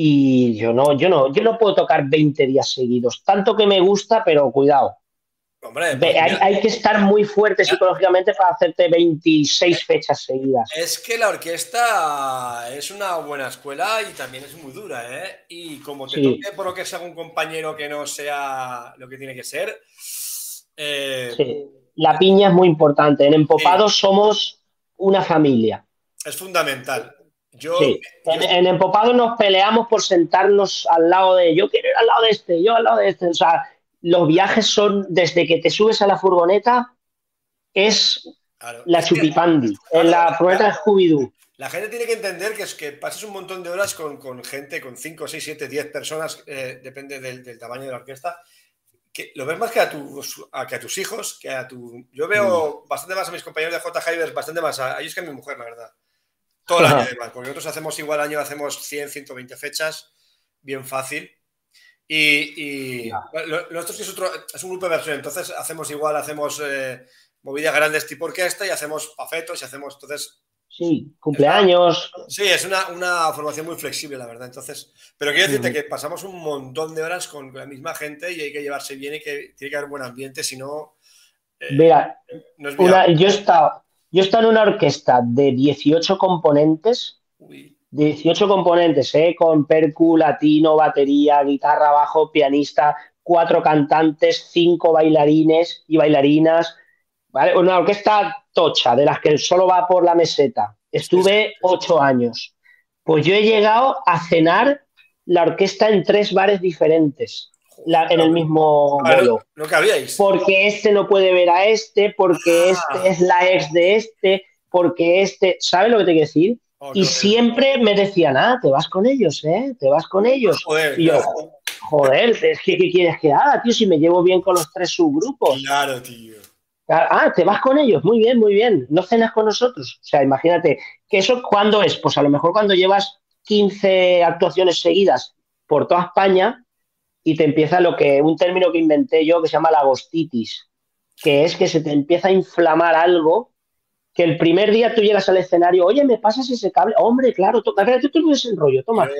y yo no, yo no, yo no puedo tocar 20 días seguidos, tanto que me gusta, pero cuidado, pues hay, que estar muy fuerte psicológicamente para hacerte 26 fechas seguidas. Es que la orquesta es una buena escuela y también es muy dura, ¿eh? Y como te toque por lo que sea un compañero que no sea lo que tiene que ser. Eh, sí. La piña es muy importante. En Empopados somos una familia. Es fundamental. Yo, En, en, Empopados nos peleamos por sentarnos al lado de yo quiero ir al lado de este, yo al lado de este. O sea, los viajes son desde que te subes a la furgoneta, es la chupipandi, en la furgoneta de Scooby-Doo. La gente tiene que entender que es que pases un montón de horas con, gente, con 5, 6, 7, 10 personas, eh, depende del, tamaño de la orquesta, que lo ves más que a, tus, que a tus hijos, que a tu... Yo veo mm. bastante más a mis compañeros de J. Hivers, bastante más a, ellos que a mi mujer, la verdad. Todo el año además, porque nosotros hacemos igual año, hacemos 100, 120 fechas, bien fácil. Y, nosotros es, otro, es, un grupo de versión, entonces hacemos igual, hacemos eh, movidas grandes tipo orquesta y hacemos pafetos y hacemos, entonces... Sí, cumpleaños. sí, es una, una, formación muy flexible, la verdad. Entonces, pero quiero decirte que pasamos un montón de horas con la misma gente y hay que llevarse bien y que tiene que haber buen ambiente, si no... Eh, Vea, yo, he estado, yo he estado en una orquesta de 18 componentes. Uy 18 componentes, ¿eh? con percu, latino, batería, guitarra, bajo, pianista, cuatro cantantes, cinco bailarines y bailarinas. ¿vale? Una orquesta tocha, de las que solo va por la meseta. Estuve ocho años. Pues yo he llegado a cenar la orquesta en tres bares diferentes. En el mismo vuelo. No, cabíais. Porque este no puede ver a este, porque ah. este es la ex de este, porque este. ¿Sabes lo que te quiero decir? Oh, y siempre me decían, ah, te vas con ellos, ¿eh? Te vas con ellos. y yo, joder, ¿qué, ¿qué quieres que haga, tío? Si me llevo bien con los tres subgrupos. Claro, tío. Ah, te vas con ellos, muy bien, muy bien. No cenas con nosotros. O sea, imagínate, que eso cuándo es? Pues a lo mejor cuando llevas 15 actuaciones seguidas por toda España y te empieza lo que, un término que inventé yo que se llama la agostitis, que es que se te empieza a inflamar algo que el primer día tú llegas al escenario, oye, ¿me pasas ese cable? Hombre, claro, espérate, tú tienes el rollo, toma.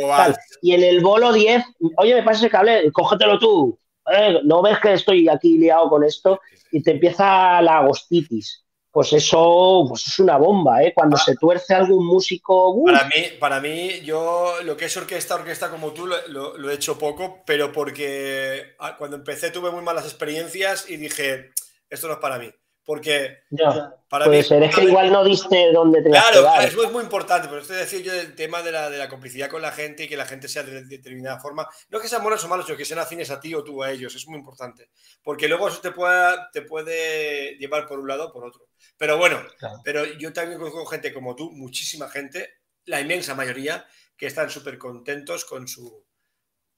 Y en el bolo 10, oye, ¿me pasas ese cable? Cógetelo tú. Eh, no ves que estoy aquí liado con esto y te empieza la agostitis. Pues eso pues es una bomba, ¿eh? Cuando ah. se tuerce algún músico. Para, mí, para mí, yo lo que es orquesta, orquesta como tú, lo he hecho poco, pero porque ah, cuando empecé tuve muy malas experiencias y dije, esto no es para mí porque para puede ser, es que igual no diste dónde te Claro, eso es muy importante, pero estoy decir yo el tema de la, de la, complicidad con la gente y que la gente sea de, determinada forma, no que sean buenos o malos, sino que sean afines a ti o tú a ellos, es muy importante, porque luego eso te puede, te puede llevar por un lado o por otro. Pero bueno, pero yo también conozco gente como tú, muchísima gente, la inmensa mayoría, que están súper contentos con, su,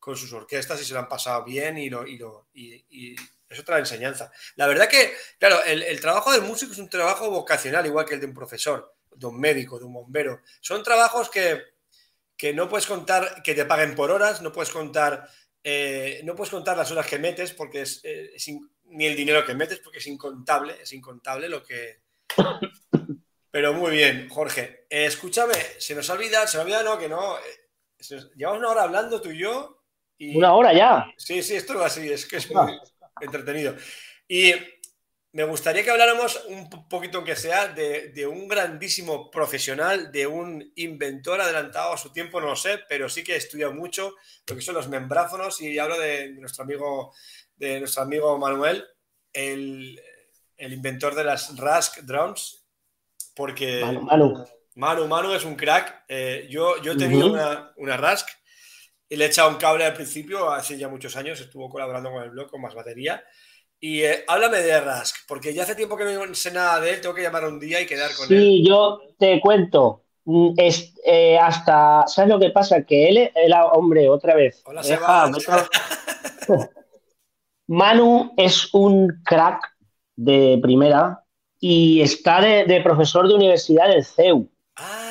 con sus orquestas y se lo han pasado bien y lo, y, lo, y es otra enseñanza. La verdad que, claro, el, trabajo del músico es un trabajo vocacional, igual que el de un profesor, de un médico, de un bombero. Son trabajos que, que no puedes contar que te paguen por horas, no puedes contar eh, no puedes contar las horas que metes porque es, eh, ni el dinero que metes porque es incontable, es incontable lo que... Pero muy bien, Jorge. escúchame, se nos olvida, se nos olvida, no, que no. llevamos una hora hablando tú y yo. Y... Una hora ya. Sí, sí, esto es así, es que es muy entretenido. Y me gustaría que habláramos un poquito, aunque sea, de, un grandísimo profesional, de un inventor adelantado a su tiempo, no lo sé, pero sí que estudia mucho lo que son los membráfonos y hablo de nuestro amigo, de nuestro amigo Manuel, el, inventor de las Rask Drums, porque Manu, Manu. es un crack. Eh, yo, yo he tenido una, una Rask y le he echado un cable al principio, hace ya muchos años, estuvo colaborando con el blog, con más batería. Y eh, háblame de Rask, porque ya hace tiempo que no sé nada de él, tengo que llamar un día y quedar con él. Sí, yo te cuento. Mm, es, eh, hasta, ¿sabes lo que pasa? Que él, era hombre, otra vez. Hola, Manu es un crack de primera y está de, profesor de universidad del CEU. Ah,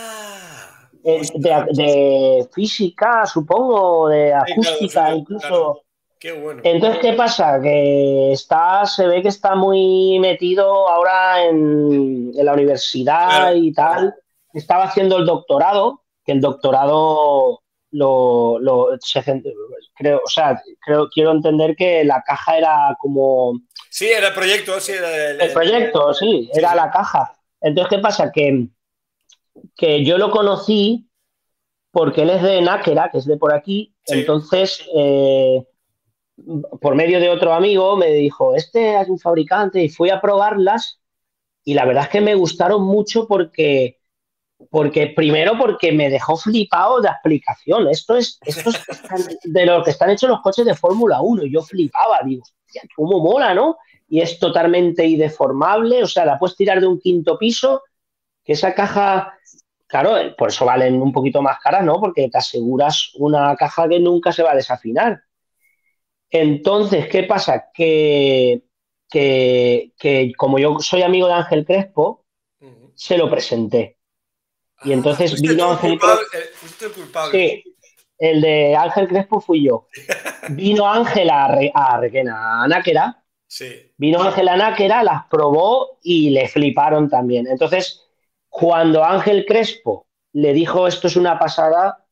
de, física, supongo, de acústica, incluso. Qué bueno. Entonces, ¿qué pasa? Que está, se ve que está muy metido ahora en, la universidad y tal. Estaba haciendo el doctorado, que el doctorado lo, creo, o sea, creo, quiero entender que la caja era como. Sí, era el proyecto, sí, era el, proyecto, sí, era la caja. Entonces, ¿qué pasa? Que, que yo lo conocí porque él es de Náquera, que es de por aquí. Entonces, eh, por medio de otro amigo, me dijo, este es un fabricante, y fui a probarlas, y la verdad es que me gustaron mucho porque, porque primero porque me dejó flipado de explicación. Esto es, esto es de lo que están hechos los coches de Fórmula 1. Yo flipaba, digo, cómo mola, ¿no? Y es totalmente ideformable, o sea, la puedes tirar de un quinto piso, que esa caja, claro, por eso valen un poquito más caras, ¿no? Porque te aseguras una caja que nunca se va a desafinar. Entonces, ¿qué pasa? Que, que, como yo soy amigo de Ángel Crespo, se lo presenté. Y ah, entonces vino Ángel Crespo. Eh, culpable. Sí, el de Ángel Crespo fui yo. Vino Ángel a, a Requena, a Náquera. Sí. Vino Ángel a Náquera, las probó y le fliparon también. Entonces, cuando Ángel Crespo le dijo esto es una pasada,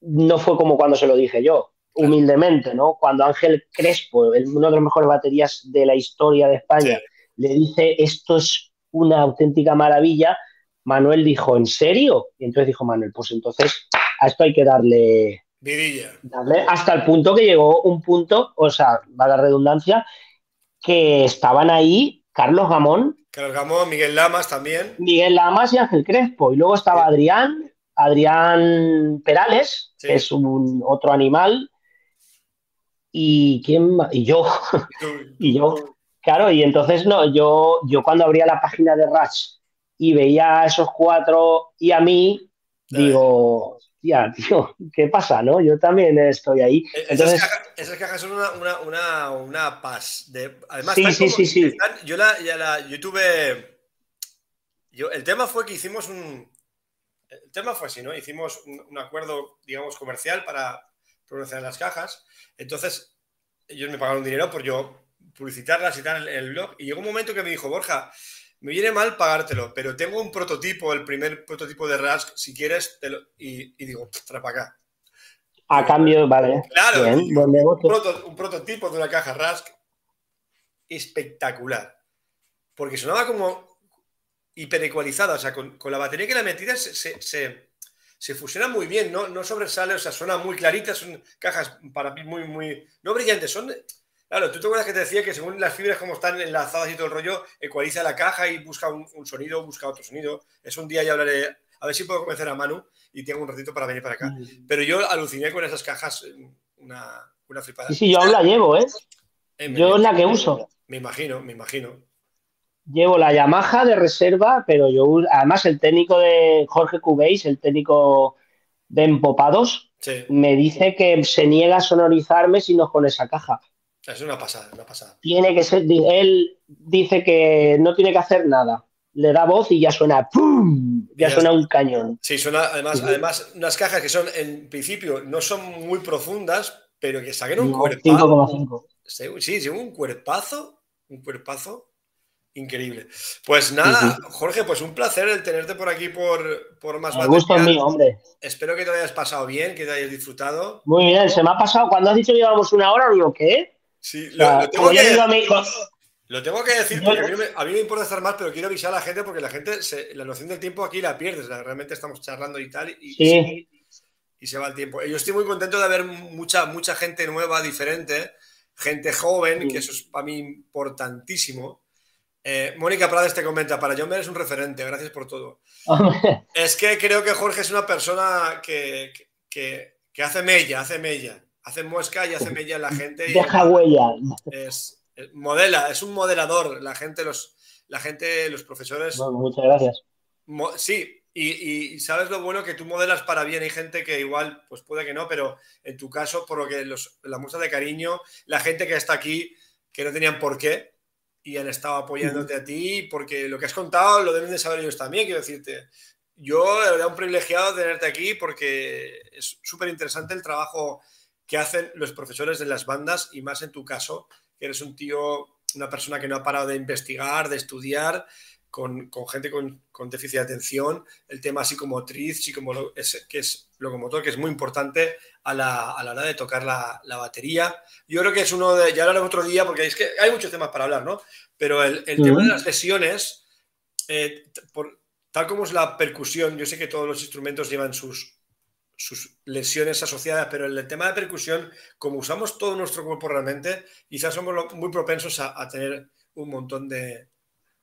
no fue como cuando se lo dije yo humildemente, ¿no? Cuando Ángel Crespo, uno de los mejores baterías de la historia de España, le dice esto es una auténtica maravilla, Manuel dijo, ¿en serio? Y entonces dijo Manuel, pues entonces a esto hay que darle, darle hasta el punto que llegó un punto, o sea, va la redundancia, que estaban ahí Carlos Gamón. Carlos Gamón, Miguel Lamas también. Miguel Lamas y Ángel Crespo. Y luego estaba Adrián, Adrián Perales, que es un otro animal, y quién y yo. Y yo. claro y entonces no yo yo cuando abría la página de Rush y veía a esos cuatro y a mí digo ya tío qué pasa no yo también estoy ahí e-, entonces, esas, cajas, son una, una, una, una paz de además sí sí sí, sí. yo la, ya la yo tuve yo el tema fue que hicimos un el tema fue así no hicimos un, un acuerdo digamos comercial para promocionar las cajas entonces, ellos me pagaron dinero por yo publicitarlas y tal en el blog. Y llegó un momento que me dijo, Borja, me viene mal pagártelo, pero tengo un prototipo, el primer prototipo de Rask, si quieres, te lo... y, digo, para acá. A cambio, vale. Claro, un, prototipo de una caja Rask espectacular. Porque sonaba como hiperecualizada, o sea, con, la batería que la metida se, se fusiona muy bien, ¿no? no sobresale, o sea, suena muy claritas, son cajas para mí muy, muy, no brillantes, son, claro, tú te acuerdas que te decía que según las fibras como están enlazadas y todo el rollo, ecualiza la caja y busca un, sonido, busca otro sonido. Es un día ya hablaré, a ver si puedo convencer a Manu y tengo un ratito para venir para acá. Mm. Pero yo aluciné con esas cajas, una, una flipada. Sí, sí, yo aún la llevo, ¿eh? eh yo es la que uso. Me imagino, me imagino. Llevo la Yamaha de reserva, pero yo, además, el técnico de Jorge Cubéis, el técnico de Empopados, me dice que se niega a sonorizarme si no con esa caja. Es una pasada, una pasada. Tiene que ser, él dice que no tiene que hacer nada. Le da voz y ya suena ¡pum! Ya, suena un cañón. Sí, suena, además, además, unas cajas que son, en principio, no son muy profundas, pero que saquen un No, cuerpazo. 5,5. Sí, sí, un cuerpazo, un cuerpazo increíble. Pues nada, Jorge, pues un placer el tenerte por aquí por, por más es Material. mío, hombre. Espero que te hayas pasado bien, que te hayas disfrutado. Muy bien, se me ha pasado. Cuando has dicho que llevamos una hora, digo, ¿qué? Sí, lo, tengo que, digo a mí, lo tengo que decir porque a mí, me, a mí me importa estar más, pero quiero avisar a la gente porque la gente, se- la noción del tiempo aquí la pierdes. la- realmente estamos charlando y tal, y, sí, y se va el tiempo. Yo estoy muy contento de ver mucha, mucha gente nueva, diferente, gente joven, Sí. que eso es para mí importantísimo. Eh, Mónica Prades te comenta, para John eres un referente, gracias por todo. Es que creo que Jorge es una persona que, que, que hace mella, hace mella, hace muesca y hace mella en la gente. y deja huella. es, es- modela, es un modelador. La gente, los, la gente, los profesores. Bueno, muchas gracias. mo- sí, y, y- sabes lo bueno que tú modelas para bien. Hay gente que igual, pues puede que no, pero en tu caso, por lo que los, la muestra de cariño, la gente que está aquí, que no tenían por qué, y han estado apoyándote a ti, porque lo que has contado lo deben de saber ellos también, quiero decirte. Yo, verdad, un privilegiado tenerte aquí porque es súper interesante el trabajo que hacen los profesores de las bandas y más en tu caso, que eres un tío, una persona que no ha parado de investigar, de estudiar, con, con gente con, con déficit de atención, el tema psicomotriz, psicomo- es, que es locomotor, que es muy importante a la, a la hora de tocar la, la batería. Yo creo que es uno de, ya hablaremos otro día, porque es que hay muchos temas para hablar, ¿no? Pero el, el tema de las lesiones, eh, por, tal como es la percusión, yo sé que todos los instrumentos llevan sus, sus lesiones asociadas, pero en el tema de percusión, como usamos todo nuestro cuerpo realmente, quizás somos muy propensos a, a tener un montón de,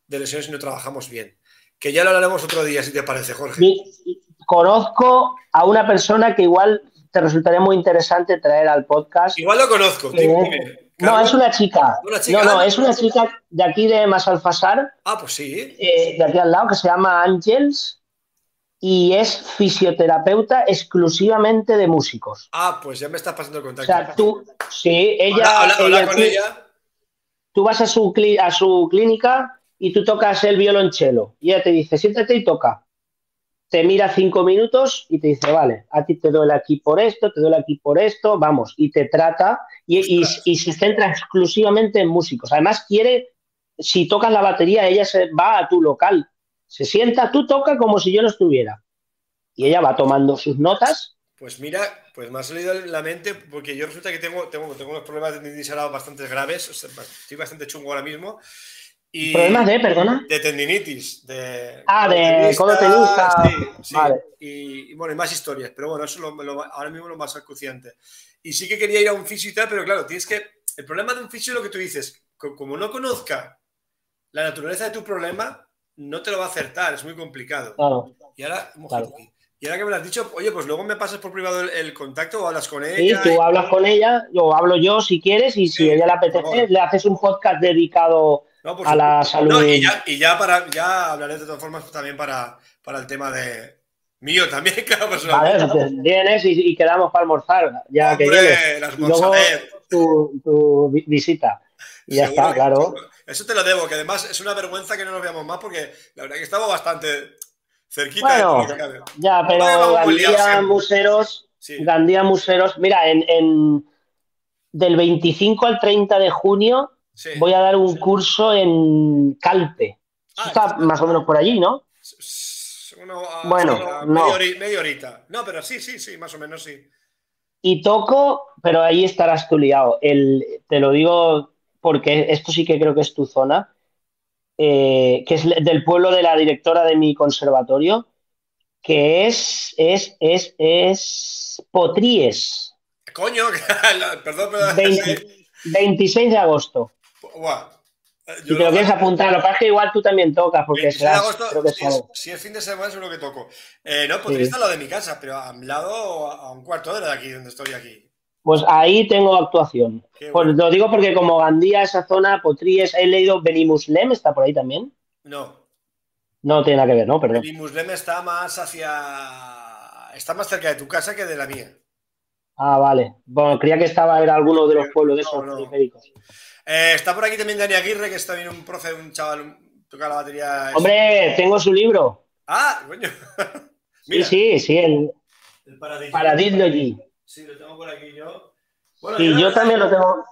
de lesiones si no trabajamos bien. Que ya lo hablaremos otro día, si te parece, Jorge. Conozco a una persona que igual te resultaría muy interesante traer al podcast. Igual lo conozco. Eh. No, es una chica. ¿Una chica? No, no, es una chica de aquí de Masalfasar, Ah, pues sí. eh, de aquí al lado, que se llama Ángels y es fisioterapeuta exclusivamente de músicos. Ah, pues ya me estás pasando el O contacto. sea, tú, sí, ella, ella- con tú, ella. tú vas a su, a su clínica y tú tocas el violonchelo y ella te dice, siéntate y toca. Te mira cinco minutos y te dice, vale, a ti te duele aquí por esto, te duele aquí por esto, vamos, y te trata y, y se centra exclusivamente en músicos. Además, quiere, si tocas la batería, ella se va a tu local, se sienta, tú toca como si yo no estuviera. Y ella va tomando sus notas. Pues mira, pues me ha salido en la mente porque yo resulta que tengo, tengo, tengo unos problemas de tendinitis bastante graves. o sea, estoy bastante chungo ahora mismo. Y ¿Problemas de, perdona? de tendinitis. De, Ah, de codo tenista. Sí, sí. Vale. Y, y bueno, y más historias. Pero bueno, eso es lo, lo- ahora mismo lo más acuciante. Y sí que quería ir a un fisio y tal, pero claro, tienes que. El problema de un fisio es lo que tú dices. co- Como no conozca la naturaleza de tu problema, no te lo va a acertar. Es muy complicado. Claro. Y ahora, Claro. Y ahora que me lo has dicho, oye, pues luego me pasas por privado el, el contacto o hablas con Sí, ella. tú hablas con ella, yo hablo yo si quieres, y si Sí, ella le apetece, le haces un podcast dedicado No, a la salud. No, y ya, y ya para ya hablaré de todas formas también para, para el tema de mío también, claro, personalmente. Vale, vienes y, y quedamos para almorzar, ya que Hombre, llegues. las Y luego tu, tu vi- visita. Y ya está, que- claro. Eso te lo debo, que además es una vergüenza que no nos veamos más porque la verdad que estamos bastante cerquita Bueno, de todo lo que cabe. Ya, pero Gandía. Museros, Sí. Gandía Museros, mira, en, en- del 25 al 30 de junio sí. voy a dar un curso en Calpe. Ah, está más o menos por allí, ¿no? Uno, Bueno, no. media, hori- media horita. No, pero sí, sí, sí, más o menos sí. Y toco, pero ahí estarás tú liado. El, te lo digo porque esto sí que creo que es tu zona, eh, que es del pueblo de la directora de mi conservatorio, que es, es, es, es Potríes, Coño, perdón, pero 20 26 de agosto. Buah. Eh, Si te lo quieres apuntar, lo que pasa es que igual tú también tocas, porque 26 de serás, agosto, creo que si, es, si es fin de semana, seguro que toco. Eh, no, podría Sí. estar al lado de mi casa, pero a mi lado, a un cuarto de hora de aquí, donde estoy aquí. Pues ahí tengo actuación. Pues lo digo porque como Gandía, esa zona, Potríes, he leído Benimuslem, está por ahí también. No, No tiene nada que ver, ¿no? Perdón. el Muslem está más hacia. Está más cerca de tu casa que de la mía. Ah, vale. Bueno, creía que estaba, era alguno de los pueblos de esos No, no. periféricos. Eh, está por aquí también Dani Aguirre, que está bien un profe, un chaval, un- toca la batería. Hombre, tengo su libro. Ah, coño. Sí, sí, sí, el El. Paradislogy. Sí, lo tengo por aquí yo. y yo, también lo tengo,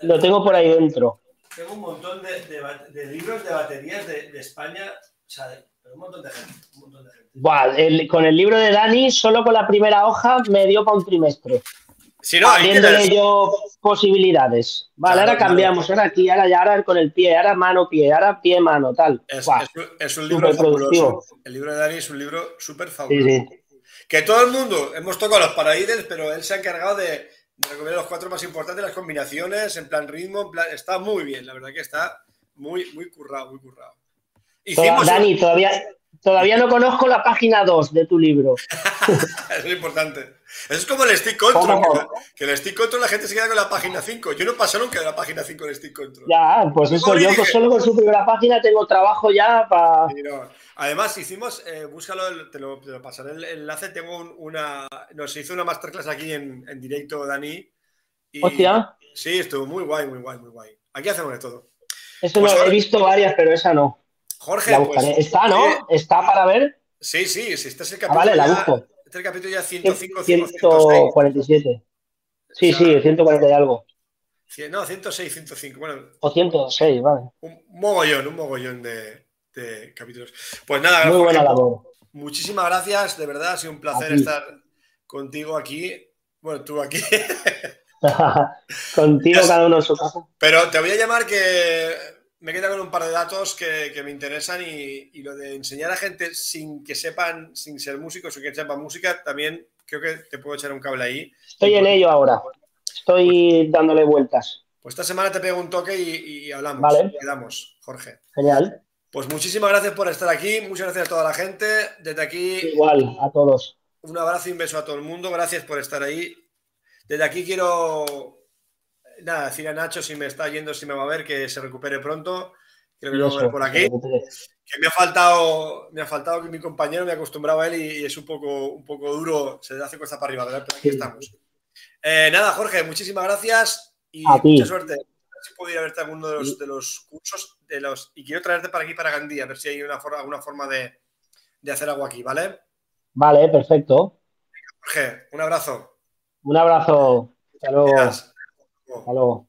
lo tengo por ahí dentro. Tengo un montón de, libros de baterías de, España, o sea, un montón de gente. Un montón de gente. con el libro de Dani, solo con la primera hoja me dio para un trimestre. Si no, Abriéndole yo posibilidades. Vale, ahora cambiamos, ahora aquí, ahora ya, ahora con el pie, ahora mano, pie, ahora pie, mano, tal. Es, un libro fabuloso. El libro de Dani es un libro súper fabuloso. Que todo el mundo, hemos tocado los paraídes, pero él se ha encargado de, recoger los cuatro más importantes, las combinaciones, en plan ritmo, está muy bien, la verdad que está muy, muy currado, muy currado. Dani, todavía, todavía no conozco la página 2 de tu libro. es muy importante. Eso es como el stick control. Que, el stick control la gente se queda con la página 5. Yo no paso nunca de la página 5 del stick control. Ya, pues eso, yo solo con su primera página tengo trabajo ya para. Además, hicimos, eh, búscalo, te lo, pasaré el enlace. Tengo una. Nos hizo una masterclass aquí en, directo, Dani. Y, Hostia. Sí, estuvo muy guay, muy guay, muy guay. Aquí hacemos de todo. Eso pues he visto varias, pero esa no. Jorge, pues, está, ¿no? Está para ver. Sí, sí, si este es el capítulo. Ah, vale, la busco. Este es el capítulo ya 105, 147. Sí, sí, 140 y algo. No, 106, 105. Bueno, o 106, vale. Un mogollón, un mogollón de, capítulos. Pues nada, Muy buena labor. Muchísimas gracias, de verdad, ha sido un placer estar contigo aquí. Bueno, tú aquí. Contigo cada uno en su casa. Pero te voy a llamar que me queda con un par de datos que, me interesan y, lo de enseñar a gente sin que sepan, sin ser músicos o que sepan música, también creo que te puedo echar un cable ahí. Estoy en ello ahora. Estoy dándole vueltas. Pues esta semana te pego un toque y, hablamos. Vale. Quedamos, Jorge. Genial. Pues muchísimas gracias por estar aquí. Muchas gracias a toda la gente. Desde aquí. Igual, a todos. Un abrazo y un beso a todo el mundo. Gracias por estar ahí. Desde aquí quiero nada, decir a Nacho si me está yendo, si me va a ver, que se recupere pronto. Creo que lo a ver por aquí. Que me ha faltado, me ha faltado que mi compañero me ha acostumbrado a él y, es un poco, un poco duro, se le hace cuesta para arriba, ¿verdad? Pero aquí estamos. Eh, nada, Jorge, muchísimas gracias y mucha suerte. A ver si puedo ir a verte alguno de los, de los cursos de los, y quiero traerte para aquí, para Gandía, a ver si hay una alguna forma de, de hacer algo aquí, ¿vale? Vale, perfecto. Jorge, un abrazo. Un abrazo. Hasta luego. Hasta luego.